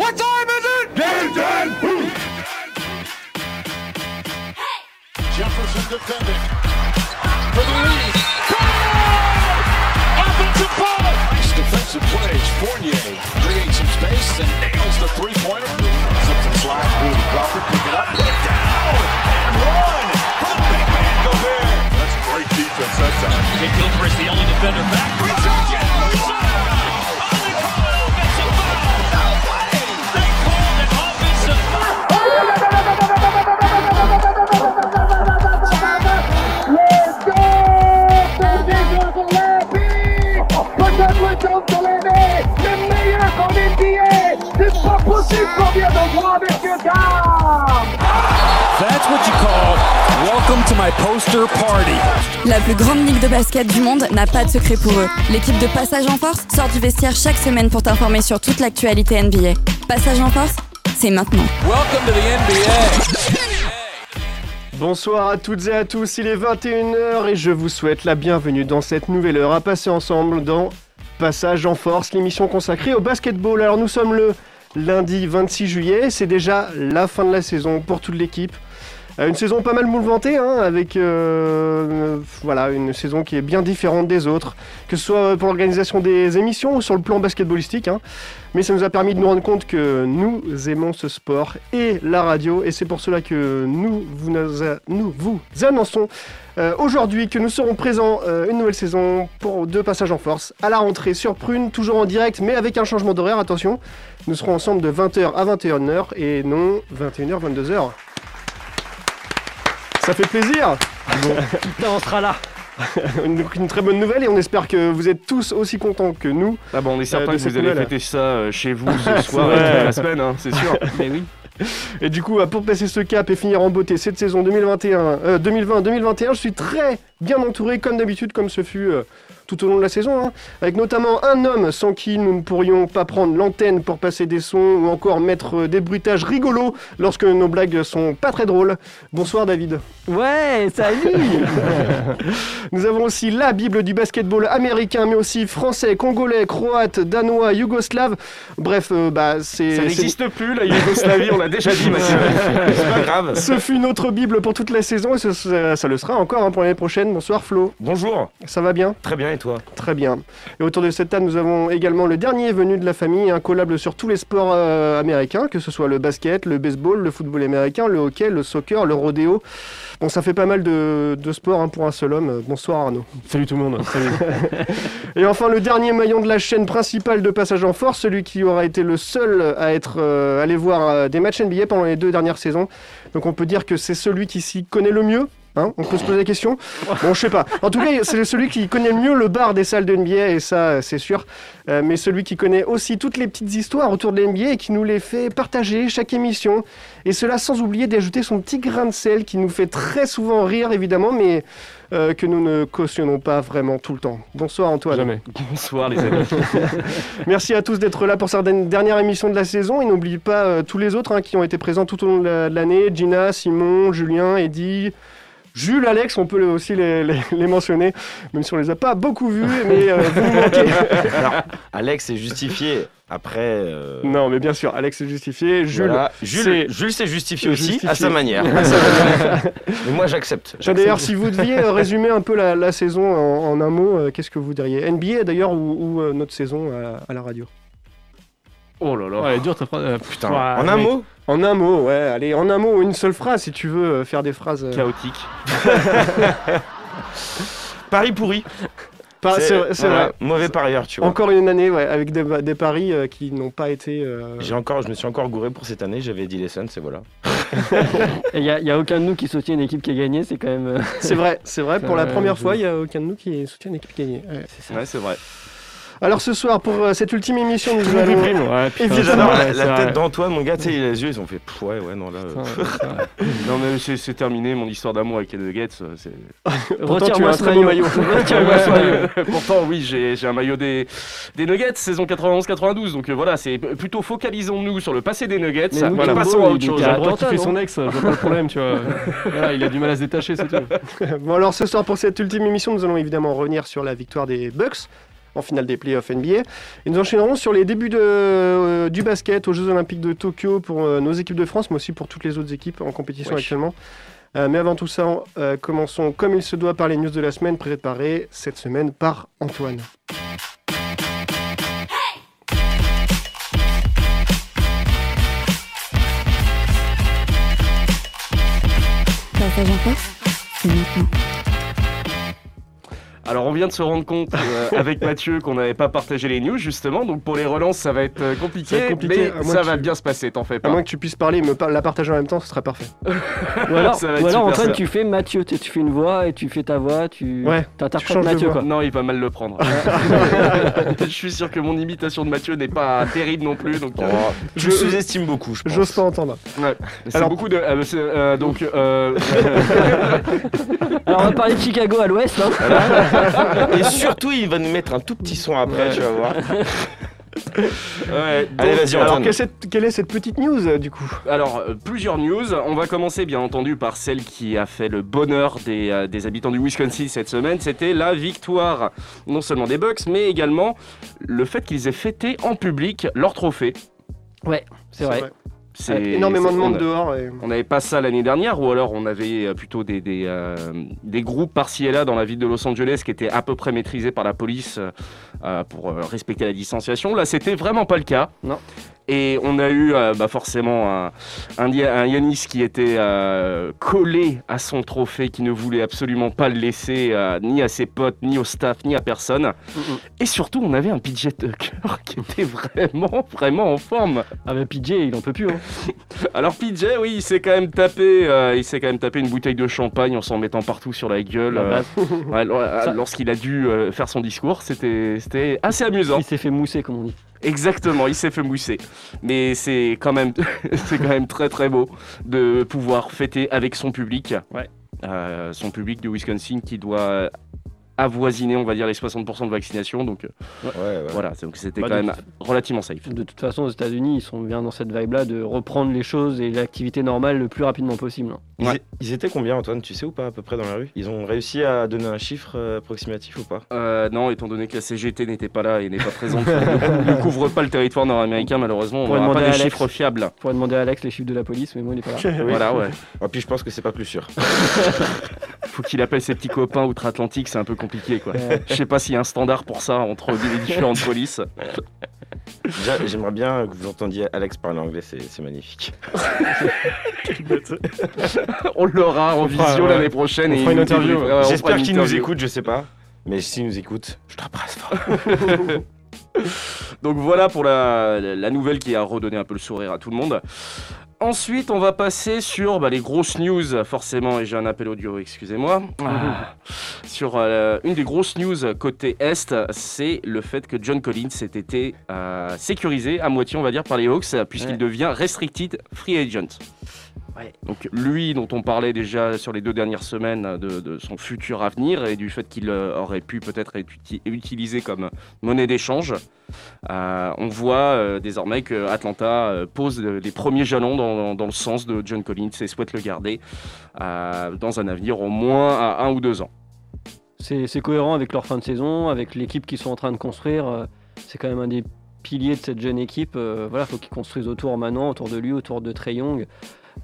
What time is it? Game time! Jefferson defending. For the lead. Offensive foul! Nice defensive plays. Fournier creates some space and nails the three-pointer. Something slide. Rudy Crawford pick it up. Put it down. And run. For the big man Gobert. That's great defense that time. Nick Gilchrist, the only defender back. Reach again. That's what you call welcome to my poster party. La plus grande ligue de basket du monde n'a pas de secret pour eux. L'équipe de Passage en Force sort du vestiaire chaque semaine pour t'informer sur toute l'actualité NBA. Passage en Force, c'est maintenant. Welcome to the NBA. Bonsoir à toutes et à tous, il est 21h et je vous souhaite la bienvenue dans cette nouvelle heure à passer ensemble dans Passage en Force, l'émission consacrée au basketball. Alors nous sommes le lundi 26 juillet, c'est déjà la fin de la saison pour toute l'équipe. Euh, Une saison pas mal mouvementée, hein, avec euh, voilà, une saison qui est bien différente des autres, que ce soit pour l'organisation des émissions ou sur le plan basketballistique. hein. Mais ça nous a permis de nous rendre compte que nous aimons ce sport et la radio, et c'est pour cela que nous vous, annonçons euh, aujourd'hui que nous serons présents euh, une nouvelle saison pour deux passages en force à la rentrée sur Prune, toujours en direct, mais avec un changement d'horaire. Attention, nous serons ensemble de 20h à 21h et non 21h 22h. Ça fait plaisir. on sera là. une, une très bonne nouvelle et on espère que vous êtes tous aussi contents que nous. Ah bon, on est Euh, certain que vous allez fêter ça euh, chez vous ce soir vrai. et toute la semaine, hein, c'est sûr. Mais oui. Et du coup, euh, pour passer ce cap et finir en beauté cette saison 2021, euh, 2020-2021, je suis très bien entouré, comme d'habitude, comme ce fut euh, tout au long de la saison, hein, avec notamment un homme sans qui nous ne pourrions pas prendre l'antenne pour passer des sons ou encore mettre euh, des bruitages rigolos lorsque nos blagues sont pas très drôles. Bonsoir David. Ouais, salut Nous avons aussi la Bible du basketball américain, mais aussi français, congolais, croate, danois, yougoslave. Bref, euh, bah, c'est. Ça n'existe plus, la Yougoslavie, on l'a déjà dit. C'est pas grave. Ce fut notre Bible pour toute la saison et ce- ça, ça le sera encore hein, pour l'année prochaine. Bonsoir Flo, Bonjour, ça va bien? Très bien et toi? Très bien. Et autour de cette table, nous avons également le dernier venu de la famille, un collable sur tous les sports euh, américains, que ce soit le basket, le baseball, le football américain, le hockey, le soccer, le rodéo. Bon, ça fait pas mal de, de sports hein, pour un seul homme. Bonsoir Arnaud. Salut tout le monde. Et enfin, le dernier maillon de la chaîne principale de Passage en Force, celui qui aura été le seul à être euh, allé voir euh, des matchs NBA pendant les deux dernières saisons. Donc on peut dire que c'est celui qui s'y connaît le mieux. Hein. on peut se poser la question. Bon, je sais pas. En tout cas, c'est celui qui connaît le mieux le bar des salles de NBA, et ça, euh, c'est sûr. Euh, mais celui qui connaît aussi toutes les petites histoires autour de l'NBA et qui nous les fait partager chaque émission. Et cela sans oublier d'ajouter son petit grain de sel qui nous fait très souvent rire, évidemment, mais euh, que nous ne cautionnons pas vraiment tout le temps. Bonsoir Antoine. Jamais. Bonsoir les amis. Merci à tous d'être là pour cette dernière émission de la saison. Et n'oubliez pas euh, tous les autres hein, qui ont été présents tout au long de l'année. Gina, Simon, Julien, Eddy, Jules, Alex, on peut aussi les, les- les mentionner, même si on les a pas beaucoup vus, mais euh, vous manquez. Alex est justifié. Après, euh, Non, mais bien sûr, Alex est justifié. Jules, voilà. Jules, Jules s'est justifié aussi Justifié. à sa manière. Mais moi, j'accepte. D'ailleurs, si vous deviez euh, résumer un peu la, la saison en, en un mot, qu'est-ce que vous diriez? NBA d'ailleurs ou, ou, notre saison à, à la radio? Oh là là. Ouais, dur ta phrase. Euh, Putain, ouais, en un mec. mot En un mot, ouais, allez, en un mot ou une seule phrase si tu veux euh, faire des phrases. euh, Chaotique. Paris pourri. pas- C'est vrai. c'est voilà, vrai. Mauvais parieur, tu vois. Encore une année, ouais, avec des, des paris euh, qui n'ont pas été. euh, J'ai encore, je me suis encore gouré pour cette année. J'avais dit les Suns, et voilà. Il n'y a, y a aucun de nous qui soutient une équipe qui a gagné, c'est quand même. euh, C'est vrai, c'est vrai. Pour la première je- fois, il n'y a aucun de nous qui soutient une équipe gagnée. Ouais. Ouais, c'est vrai. Alors ce soir, pour euh, cette ultime émission, nous allons. Ouais, putain, Évidemment. La, la tête d'Antoine, mon gars, tu sais, les yeux, ils ont fait pff, ouais, ouais, non, là. euh. Non mais c'est c'est terminé, mon histoire d'amour avec les Nuggets. euh, c'est- Pourtant, tu as Retire-moi un ce très beau maillot. Retire-moi ce maillot. Pourtant, oui, j'ai j'ai un maillot des, des Nuggets saison 91-92. Donc euh, voilà, c'est plutôt focalisons-nous sur le passé des Nuggets. Mais nous, voilà, passons à il autre chose. à J'ai le droit de Atlanta, kiffer son ex, je vois pas le problème, tu vois. Voilà, il a du mal à se détacher, c'est tout. Bon alors ce soir, pour cette ultime émission, nous allons évidemment revenir sur la victoire des Bucks en finale des playoffs NBA. Et nous enchaînerons sur les débuts de, euh, du basket aux Jeux Olympiques de Tokyo pour euh, nos équipes de France, mais aussi pour toutes les autres équipes en compétition Wesh. actuellement. Euh, mais avant tout ça, euh, commençons comme il se doit par les news de la semaine préparées cette semaine par Antoine. Passage en force, c'est maintenant. Alors on vient de se rendre compte euh, avec Mathieu qu'on n'avait pas partagé les news justement, donc pour les relances ça va être euh, compliqué, Ça va être compliqué, à mais ça va tu- bien se passer, t'en fais À pas. moins que tu puisses parler et me par- la partager en même temps, ce sera parfait. Ou alors, ou être alors super, Antoine, ça. tu fais Mathieu, tu, fais une voix et tu fais ta voix, tu Ouais, t'interprètes Mathieu quoi. Non, il va mal le prendre. Je suis sûr que mon imitation de Mathieu n'est pas terrible non plus, donc euh, Oh, Je- je sous-estime beaucoup, je pense. J'ose pas entendre. ouais. c'est Alors- beaucoup de. euh, euh, donc, euh, Alors on va parler de Chicago à l'ouest. Hein. Et surtout, il va nous mettre un tout petit son après, tu vas voir. ouais, Allez, vas-y, Alors, quelle, cette- quelle est cette petite news euh, du coup? Alors, euh, plusieurs news. On va commencer bien entendu par celle qui a fait le bonheur des, euh, des habitants du Wisconsin cette semaine. C'était la victoire non seulement des Bucks, mais également le fait qu'ils aient fêté en public leur trophée. Ouais, c'est vrai. Avec énormément de on monde a- dehors. Et... On n'avait pas ça l'année dernière, ou alors on avait euh, plutôt des, des, euh, des groupes par-ci et là dans la ville de Los Angeles qui étaient à peu près maîtrisés par la police euh, euh, pour euh, respecter la distanciation. Là, c'était vraiment pas le cas. Non. Et on a eu euh, bah, forcément un, un, Ya- un Yanis qui était euh, collé à son trophée, qui ne voulait absolument pas le laisser euh, ni à ses potes, ni au staff, ni à personne. Et surtout, on avait un PJ Tucker qui était vraiment, vraiment en forme. Ah bah PJ il en peut plus. Hein. Alors PJ, oui, il s'est quand même tapé, il s'est quand même tapé une bouteille de champagne en s'en mettant partout sur la gueule ouais, lor- Ça- lorsqu'il a dû faire son discours. C'était assez amusant. Il s'est fait mousser comme on dit. Exactement, il s'est fait mousser. Mais c'est quand même, c'est quand même très très beau de pouvoir fêter avec son public. Ouais. Euh, son public de Wisconsin qui doit avoisiner, on va dire, les 60% de vaccination. Donc euh, Ouais, ouais. voilà, donc c'était Bah, quand même relativement safe. De toute façon, aux États-Unis, ils sont bien dans cette vibe-là de reprendre les choses et l'activité normale le plus rapidement possible. hein. Ils, Ouais. ils étaient combien, Antoine Tu sais ou pas à peu près dans la rue? Ils ont réussi à donner un chiffre euh, approximatif ou pas? Euh, non, étant donné que la CGT n'était pas là et n'est pas présente, ne ne couvre pas le territoire nord-américain, malheureusement, on Pourrait n'aura pas demander des chiffres fiables. On pourrait demander à Alex les chiffres de la police, mais moi il est pas là. Voilà, ouais. Et puis je pense que c'est pas plus sûr. Faut qu'il appelle ses petits copains outre-Atlantique, c'est un peu compliqué, quoi. Je sais pas s'il y a un standard pour ça entre les différentes polices. Déjà, J'aimerais bien que vous entendiez Alex parler anglais, c'est magnifique. On l'aura en visio ouais. l'année prochaine. On et fera une interview, J'espère qu'il nous écoute, je sais pas. Mais s'il nous écoute, je te fort. Donc voilà pour la, la nouvelle qui a redonné un peu le sourire à tout le monde. Ensuite, on va passer sur bah, les grosses news, forcément, et j'ai un appel audio, excusez-moi. Ah. Sur euh, une des grosses news côté Est, c'est le fait que John Collins ait été euh, sécurisé à moitié, on va dire, par les Hawks, puisqu'il Ouais. devient restricted free agent. Ouais. Donc lui, dont on parlait déjà sur les deux dernières semaines de, de son futur avenir et du fait qu'il euh, aurait pu peut-être être uti- utilisé comme monnaie d'échange, euh, on voit euh, désormais que Atlanta euh, pose euh, les premiers jalons dans, le sens de John Collins et souhaite le garder dans un avenir au moins à un ou deux ans. C'est cohérent avec leur fin de saison, avec l'équipe qu'ils sont en train de construire. C'est quand même un des piliers de cette jeune équipe. Voilà, faut qu'ils construisent autour maintenant, autour de lui, autour de Trey.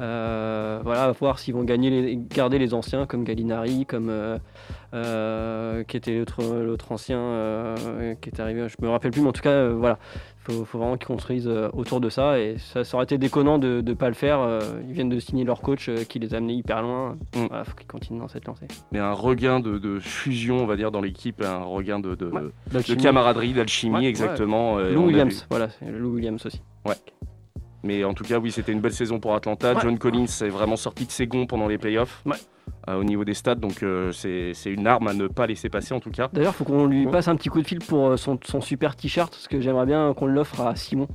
Euh, voilà, voir s'ils vont gagner les, garder les anciens comme Gallinari, comme euh, euh, qui était l'autre l'autre ancien qui est arrivé. Je me rappelle plus, mais en tout cas, voilà, faut, faut vraiment qu'ils construisent autour de ça. Et ça, ça aurait été déconnant de ne pas le faire. ils viennent de signer leur coach qui les a amenés hyper loin. Mm. Voilà, faut qu'ils continuent dans cette lancée. Mais un regain de, de fusion, on va dire, dans l'équipe, un regain de, de- Ouais. de D'alchimie. camaraderie, d'alchimie, Ouais, ouais. exactement. Lou Williams, voilà, c'est Lou Williams aussi. Mais en tout cas, oui, c'était une belle saison pour Atlanta. Ouais. John Collins est vraiment sorti de ses gonds pendant les playoffs. Ouais. euh, au niveau des stats, donc euh, c'est une arme à ne pas laisser passer en tout cas. D'ailleurs, faut qu'on lui passe un petit coup de fil pour euh, son, son super t-shirt, parce que j'aimerais bien qu'on l'offre à Simon.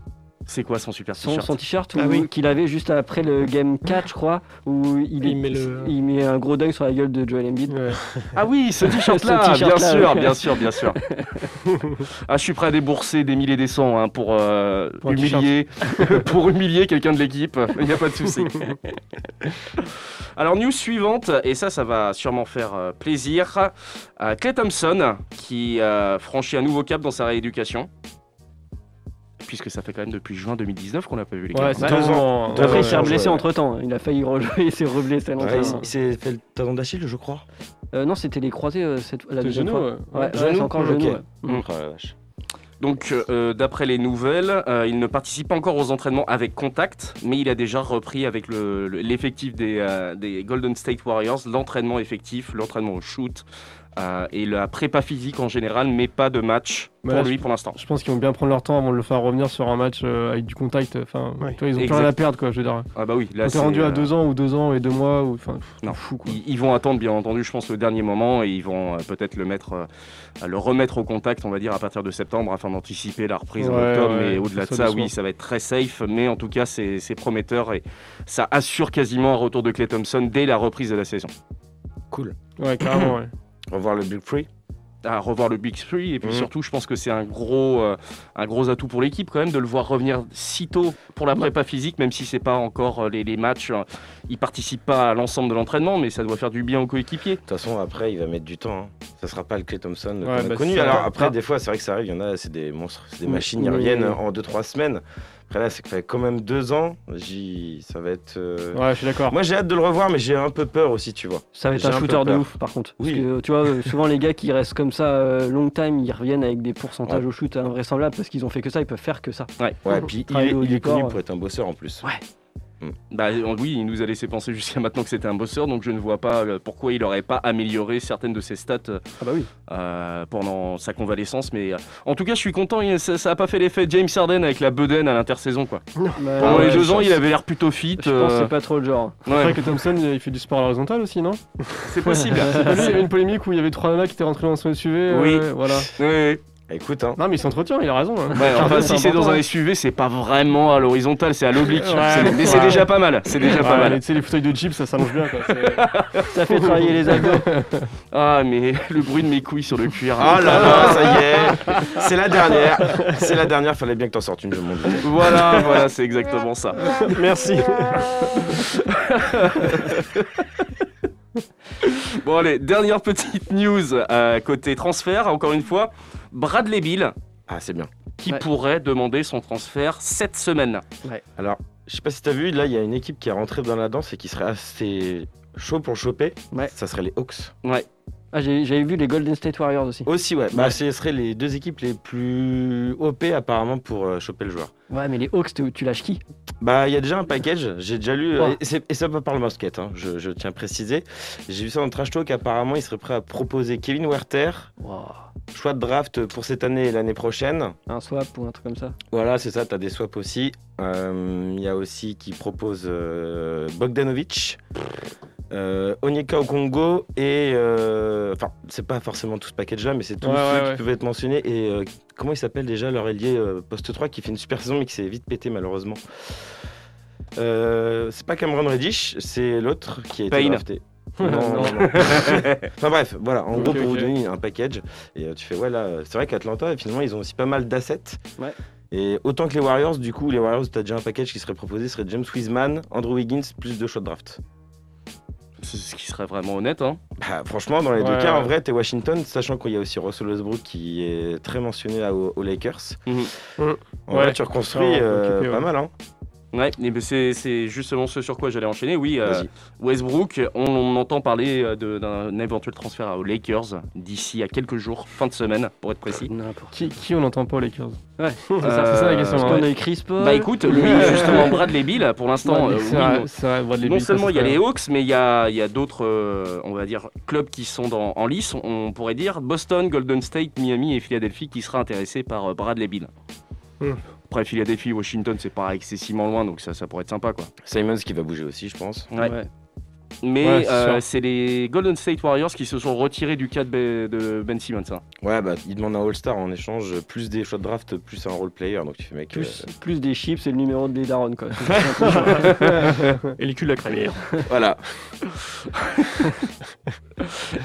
C'est quoi son super t-shirt son t-shirt Ah oui. qu'il avait juste après le game 4, je crois, où il, met le- il met un gros deuil sur la gueule de Joel Embiid. Ouais. Ah oui, ce t-shirt-là, bien sûr, ouais. bien sûr, bien sûr. ah, je suis prêt à débourser des milliers des cents hein, pour, euh, Pour humilier, pour humilier quelqu'un de l'équipe. Il n'y a pas de souci. Alors, news suivante, et ça, ça va sûrement faire euh, plaisir. Euh, Clay Thompson, qui euh, franchit un nouveau cap dans sa rééducation. Puisque ça fait quand même depuis juin 2019 qu'on n'a pas vu les gars. Ouais, c'est Deux ans. Après, ans. il s'est reblessé ouais. entre temps. Il a failli rejouer, il s'est reblessé il s'est fait le talon d'Achille, je crois. Euh, non, c'était les croisés euh, cette, la deuxième genou, fois. ouais. Ouais, ouais, Genou c'est encore genou. ouais. Mm. Oh. Donc, euh, d'après les nouvelles, euh, il ne participe pas encore aux entraînements avec contact, mais il a déjà repris avec le- le- l'effectif des, euh, des Golden State Warriors l'entraînement effectif, l'entraînement au shoot euh, et la prépa physique en général, mais pas de match pour Ouais, lui pour l'instant. Je pense qu'ils vont bien prendre leur temps avant de le faire revenir sur un match euh, avec du contact. Enfin, Ouais. ils ont plus Exact. rien à perdre, quoi. Je veux dire. Ah bah oui, là t'es rendu euh, à deux ans ou deux ans et deux mois, ou enfin, pff, Non. fou, quoi. Ils, ils vont attendre bien entendu, je pense, le dernier moment et ils vont euh, peut-être le mettre, euh, le remettre au contact, on va dire, à partir de septembre afin d'anticiper la reprise en octobre. ouais, mais au-delà de ça ça, oui, ça va être très safe. Mais en tout cas, c'est c'est prometteur et ça assure quasiment un retour de Clay Thompson dès la reprise de la saison. Cool. Ouais, carrément, ouais. Revoir le Big Free. À revoir le Big Three et puis Mhm. surtout, je pense que c'est un gros, euh, un gros atout pour l'équipe quand même de le voir revenir si tôt pour la prépa physique, même si c'est pas encore euh, les, les matchs. euh, il participe pas à l'ensemble de l'entraînement, mais ça doit faire du bien aux coéquipiers. De toute façon, après, il va mettre du temps. hein. Ça sera pas le Clay Thompson qu'on Ouais, a bah, connu. Alors après, Ah. des fois, c'est vrai que ça arrive. Il y en a, c'est des monstres, c'est des machines. Ils reviennent en 2-3 semaines. Après là, c'est que ça fait quand même deux ans. J'y- Ça va être. euh, Ouais, je suis d'accord. Moi, j'ai hâte de le revoir, mais j'ai un peu peur aussi, tu vois. Ça va être J'ai un shooter de ouf, par contre. Parce Oui. que tu vois, euh, souvent les gars qui restent comme ça euh, long time, ils reviennent avec des pourcentages Ouais. au shoot invraisemblables parce qu'ils ont fait que ça, ils peuvent faire que ça. Ouais, puis il, est- il connu ouais. pour être un bosseur en plus. Ouais. Bah euh, oui, il nous a laissé penser jusqu'à maintenant que c'était un bosseur, donc je ne vois pas euh, pourquoi il n'aurait pas amélioré certaines de ses stats euh, Ah bah oui. euh, pendant sa convalescence. Mais euh, en tout cas, je suis content, il- ça n'a pas fait l'effet James Harden avec la bedaine à l'intersaison. quoi. Bah, Pendant ouais, les deux ans, pense- il avait l'air plutôt fit. Je pense que euh, c'est pas trop le genre. ouais, Après que Thompson, il fait du sport à l'horizontale aussi, non? C'est possible. C'est pas lui, Il y avait une polémique où il y avait trois nanas qui étaient rentrées dans son SUV. Oui. euh, voilà. Oui. Écoute, hein. Non, mais il s'entretient, il a raison. hein. Ouais, enfin, si c'est dans un. SUV, c'est pas vraiment à l'horizontale, c'est à l'oblique. Ouais, mais c'est déjà pas mal. C'est déjà Ouais, pas mal. Tu sais, les fauteuils de Jeep, ça s'allonge bien. Quoi. c'est- Ça fait travailler les abdos. Ah, mais le bruit de mes couilles sur le cuir. Ah là là, ça y est. C'est la dernière. C'est la dernière. Fallait bien que t'en sortes une, je m'en. Voilà, voilà, c'est exactement ça. Merci. Bon allez, dernière petite news euh, côté transfert, encore une fois. Bradley Bill Ah, c'est bien. qui Ouais. pourrait demander son transfert cette semaine. Alors, je sais pas si t'as vu, là, il y a une équipe qui est rentrée dans la danse et qui serait assez chaud pour le choper. Ouais. Ça serait les Hawks. Ah, j'avais vu les Golden State Warriors aussi. Aussi, ouais. Bah, ce seraient les deux équipes les plus OP apparemment pour euh, choper le joueur. Ouais, mais les Hawks, tu tu lâches qui? Bah, il y a déjà un package, j'ai déjà lu, Ouais. et, ça pas par le basket, hein, je, je tiens à préciser. J'ai vu ça dans le trash talk, apparemment, il serait prêt à proposer Kevin Werther, Wow. choix de draft pour cette année et l'année prochaine. Un swap ou un truc comme ça? Voilà, c'est ça, t'as des swaps aussi. Euh, Il y a aussi qui propose euh, Bogdanovic, euh, Onyeka au Congo et. euh, Enfin, c'est pas forcément tout ce package-là, mais c'est tous Ouais, qui ouais. peuvent être mentionnés. Et euh, comment il s'appelle déjà leur ailier euh, poste 3 qui fait une super saison mais qui s'est vite pété malheureusement Euh, C'est pas Cameron Reddish, c'est l'autre qui a été Payne. drafté. Non, non, non. enfin bref, voilà, en gros pour vous donner un package. Et euh, tu fais, ouais, là, c'est vrai qu'Atlanta, finalement, ils ont aussi pas mal d'assets. Ouais. Et autant que les Warriors, du coup, les Warriors, tu as déjà un package qui serait proposé, ce serait James Wiseman, Andrew Wiggins, plus deux choix de draft. C'est ce qui serait vraiment honnête. Hein. Bah, franchement, dans les deux Ouais, cas, en vrai, t'es Washington, sachant qu'il y a aussi Russell Westbrook qui est très mentionné là, aux, aux Lakers. Mhm. En Ouais. vrai, tu reconstruis euh, pas mal, hein. Ouais, et ben c'est c'est justement ce sur quoi j'allais enchaîner. Oui, euh. Westbrook, on, on entend parler euh, de- d'un éventuel transfert aux Lakers d'ici à quelques jours, fin de semaine pour être précis. Qui, qui on n'entend pas aux Lakers? Ouais. C'est ça, c'est ça la question. Parce hein. qu'on a Chris Paul? Bah écoute, lui justement Bradley Bill, pour l'instant, Ouais, euh, c'est oui, vrai, non- c'est vrai, Bradley non Beal, ça, seulement il y a les. Hawks, mais il y a, il y a d'autres, euh, on va dire, clubs qui sont dans- en lice. On pourrait dire Boston, Golden State, Miami et Philadelphie qui seraient intéressés par Bradley Bill. Après Philadelphie, Washington, c'est pas excessivement loin, donc ça, ça pourrait être sympa quoi. Simons qui va bouger aussi, je pense. Ouais. Ouais. Mais Ouais, c'est euh, c'est les Golden State Warriors qui se sont retirés du cas de Ben, de ben Simmons. hein. Ouais, bah, il demande un All-Star en échange, plus des choix de draft, plus un role player. Donc tu fais, mec. Plus, euh, plus des chips et le numéro de Daron quoi. Et les culs de la crémière. Voilà.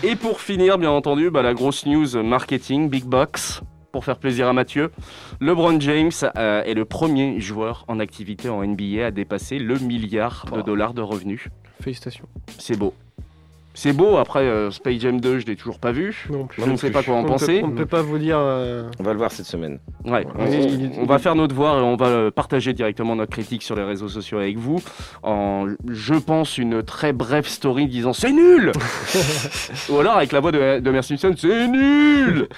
Et pour finir, bien entendu, bah, la grosse news marketing, Big Box, pour faire plaisir à Mathieu. LeBron James euh, est le premier joueur en activité en NBA à dépasser le milliard de dollars de revenus. Félicitations. C'est beau. C'est beau, après euh, Space Jam 2, je l'ai toujours pas vu. Non plus. Je ne sais pas quoi en On ne penser. peut- on ne peut pas vous dire. euh, On va le voir cette semaine. Ouais, on, Il- on va faire notre devoir et on va euh, partager directement notre critique sur les réseaux sociaux avec vous en, je pense, une très brève story disant c'est nul Ou alors avec la voix de, de Simpson, c'est nul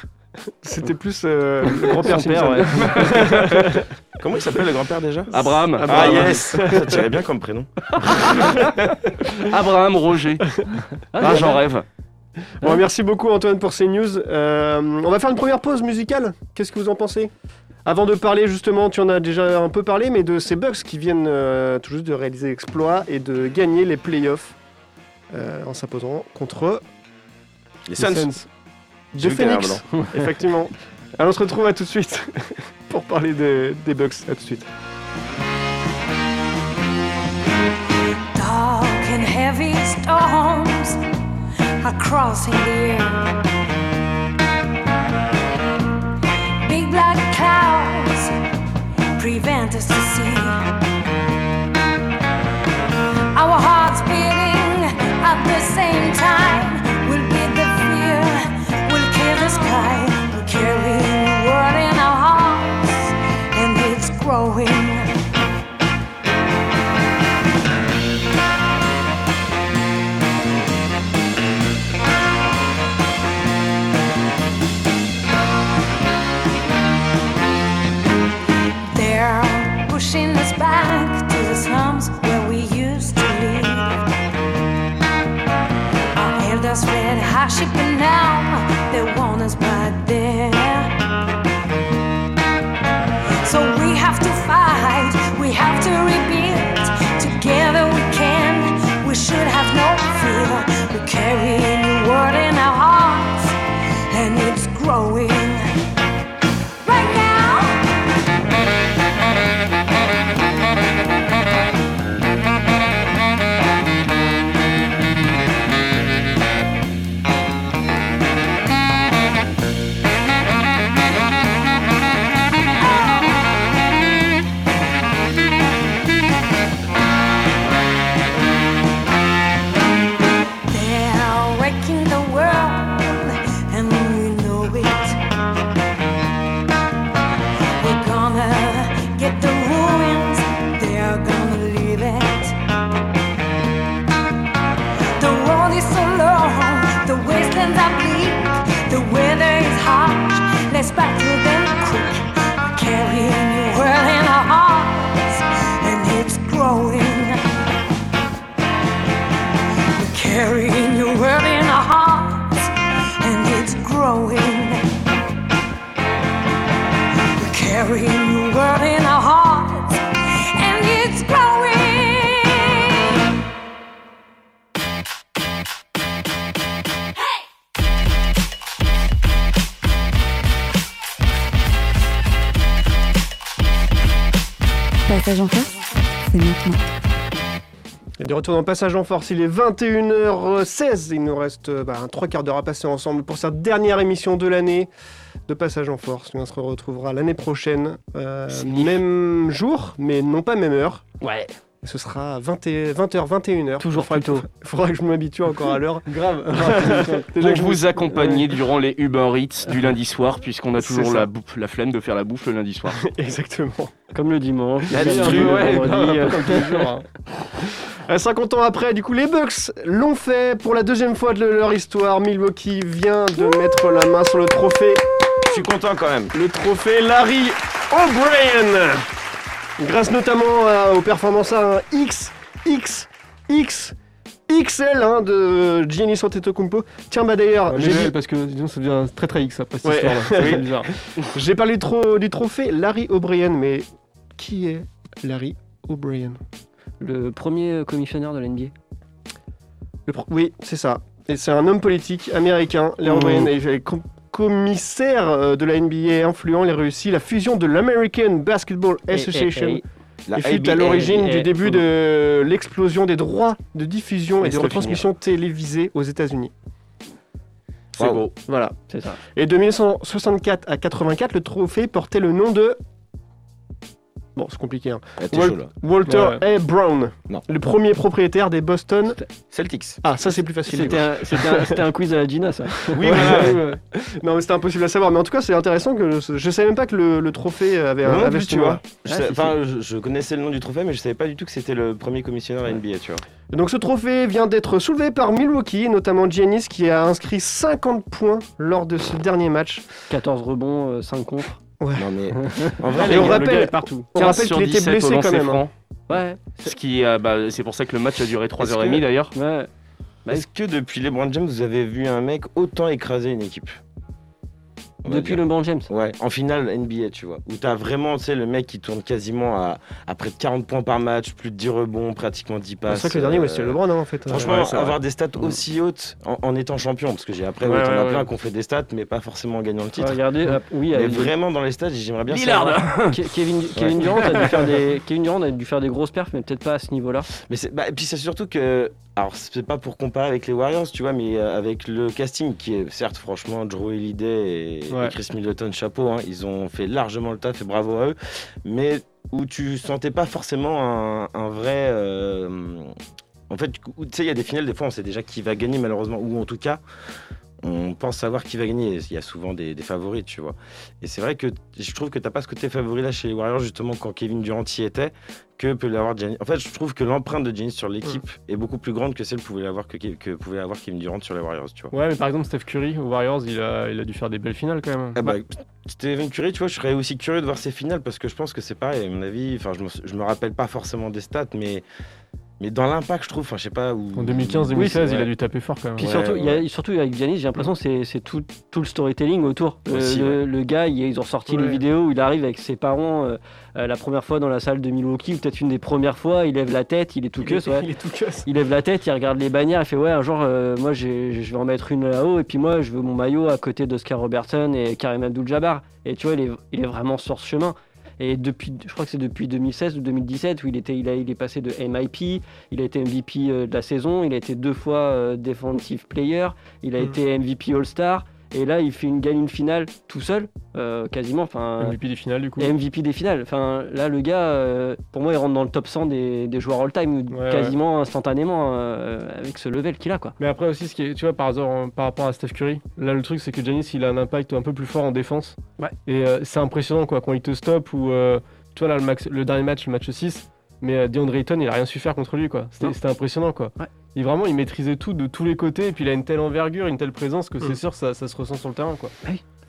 C'était plus euh, le grand-père Simpson. ouais. Comment il s'appelle le grand-père déjà Abraham, Ah yes Ça tirait bien comme prénom. Abraham Roger. Ah, j'en rêve. Bon, merci beaucoup Antoine pour ces news. Euh, on va faire une première pause musicale. Qu'est-ce que vous en pensez Avant de parler justement, tu en as déjà un peu parlé, mais de ces Bucks qui viennent euh, tout juste de réaliser l'exploit et de gagner les playoffs euh, en s'imposant contre Les Suns. De Phoenix. Effectivement. Alors on se retrouve à tout de suite pour parler de- des Bucks. À tout de suite. Dark and heavy storms are crossing the air. Big black clouds prevent us to see. Carrying your world in our hearts, and it's growing. We're carrying your world in our hearts, and it's growing. Hey Passage en force, c'est maintenant. Et de retour dans Passage en Force, il est 21h16. Il nous reste euh, bah, un trois quarts d'heure à passer ensemble pour cette dernière émission de l'année de Passage en Force. On se retrouvera l'année prochaine, euh, même jour, mais non pas même heure. Ouais, Ce sera 20 et- 20h, 21h. toujours plus tôt. Il faudra que je m'habitue encore à l'heure. Grave. Déjà Pour que je vous accompagner durant les Uber Eats du lundi soir, puisqu'on a toujours la, bouffe- la flemme de faire la bouffe le lundi soir. Exactement. Comme le dimanche. La ouais, vendredi, un euh, hein. Euh, 50 ans après, du coup, les Bucks l'ont fait pour la deuxième fois de leur histoire. Milwaukee vient de mettre la main sur le trophée Je suis content quand même. le trophée Larry O'Brien. Grâce notamment à- aux performances à un X, X, X, XL hein, de Giannis Antetokounmpo. Tiens, bah d'ailleurs, j'ai dit- parce que sinon ça devient très très X après cette Ouais. histoire-là. Oui. C'est bizarre. j'ai parlé du, tro- du trophée Larry O'Brien, mais qui est Larry O'Brien? Le premier commissionnaire de l'NBA. Oui, c'est ça. Et c'est un homme politique américain, Larry Mmh. O'Brien, et com- commissaire euh, de la NBA influent. Il a réussi la fusion de l'American Basketball Association. Et- La Il fut à l'origine du début de l'explosion des droits de diffusion et de retransmission télévisée aux États-unis. C'est Wow. beau. Voilà. C'est ça. Et de 1964 à 84, le trophée portait le nom de Bon, c'est compliqué. Hein. Ah, t'es Wal- chaud là. Walter A. Brown, Non. le premier propriétaire des Boston. Celtics. Ah, ça c'est plus facile. C'était un, un- un quiz à la Gina, ça. Oui, Ouais, voilà. ouais, ouais. Non, mais c'était impossible à savoir. Mais en tout cas, c'est intéressant que je, je savais même pas que le, le trophée avait, non avait tu nom. vois. Je, Ah, sais- si, enfin, je, je connaissais le nom du trophée, mais je savais pas du tout que c'était le premier commissionnaire à NBA, tu vois. Donc ce trophée vient d'être soulevé par Milwaukee, notamment Giannis qui a inscrit 50 points lors de ce dernier match. 14 rebonds, euh, 5 contre. Non mais en vrai, on rappelle- partout. On 15 rappelle sur qu'il était 17 au blessé quand même. hein. franc. Ouais. Ce qui, euh, bah, c'est pour ça que le match a duré 3h30 que- d'ailleurs. Ouais. est-ce que depuis LeBron James, vous avez vu un mec autant écraser une équipe? Depuis dire. le LeBron James. Ouais, en finale NBA, tu vois. Où t'as vraiment, tu sais, le mec qui tourne quasiment à, à près de 40 points par match, plus de 10 rebonds, pratiquement 10 C'est passes. vrai que le dernier, euh, ouais, c'était LeBron hein, en fait. Franchement, Ouais, c'est vrai. avoir des stats aussi hautes en, en étant champion, parce que j'ai après, Ouais, ouais, ouais, plein ont fait des stats, mais pas forcément en gagnant le titre. Regardez, euh, oui, mais vraiment dans les stats, j'aimerais bien Lillard. savoir. Ke- Kevin, Kevin Durant a dû faire des Kevin Durant a dû faire des grosses perfs mais peut-être pas à ce niveau-là. Mais c'est, bah, et puis c'est surtout que, alors c'est pas pour comparer avec les Warriors, tu vois, mais euh, avec le casting qui est certes franchement Drew Holiday et. Chris Middleton, chapeau, hein, ils ont fait largement le taf et bravo à eux, mais où tu sentais pas forcément un, un vrai. euh, en fait, tu sais, il y a des finales, des fois on sait déjà qui va gagner malheureusement, ou en tout cas. On pense savoir qui va gagner. Il y a souvent des, des favoris, tu vois. Et c'est vrai que je trouve que t'as pas ce côté favori là chez les Warriors, justement, quand Kevin Durant y était, que peut l'avoir Giannis. En fait, je trouve que l'empreinte de Giannis sur l'équipe est beaucoup plus grande que celle que pouvait avoir, que, que pouvait avoir Kevin Durant sur les Warriors, tu vois. Ouais, mais par exemple, Steph Curry aux Warriors, il a, il a dû faire des belles finales quand même. Ah bah, Stephen Curry, tu vois, je serais aussi curieux de voir ses finales parce que je pense que c'est pareil, à mon avis. Enfin, je me, je me rappelle pas forcément des stats, mais, mais dans l'impact, je trouve, enfin, je sais pas où. En 2015-2016, Oui, c'est- il a ouais. dû taper fort quand même. Puis Ouais, surtout, il y a, ouais. surtout avec Giannis, j'ai l'impression que c'est- c'est tout, tout le storytelling autour. Le, Aussi, le- le gars, il- ils ont sorti Ouais. les vidéos où il arrive avec ses parents euh, euh, la première fois dans la salle de Milwaukee, ou peut-être une des premières fois, il lève la tête, il est tout Il est, que ouais. il est tout cuss. Il lève la tête, il regarde les bannières, il fait ouais un jour euh, moi je vais en mettre une là-haut et puis moi je veux mon maillot à côté d'Oscar Robertson et Karim Abdul-Jabbar et tu vois il est, il est vraiment sur ce chemin et depuis je crois que c'est depuis 2016 ou 2017 où il était il, a, il est passé de MIP, il a été MVP euh, de la saison, il a été deux fois euh, defensive player, il a Mhm. été MVP All-Star et là il fait une gagne une finale tout seul euh, quasiment enfin MVP des finales du coup. MVP des finales. Enfin, là, le gars, euh, pour moi, il rentre dans le top 100 des, des joueurs all-time, Ouais, quasiment instantanément, euh, avec ce level qu'il a. Quoi. Mais après aussi, ce qui est, tu vois, par, hasard, en- par rapport à Steph Curry, là le truc c'est que Giannis il a un impact un peu plus fort en défense. Ouais. Et c'est impressionnant quoi, quand il te stoppe ou tu vois là le, max- le dernier match, le match 6, mais DeAndre Ayton il a rien su faire contre lui quoi. C'était impressionnant quoi. Ouais. Il vraiment il maîtrisait tout de tous les côtés et puis il a une telle envergure, une telle présence que Mm. c'est sûr ça, ça se ressent sur le terrain quoi.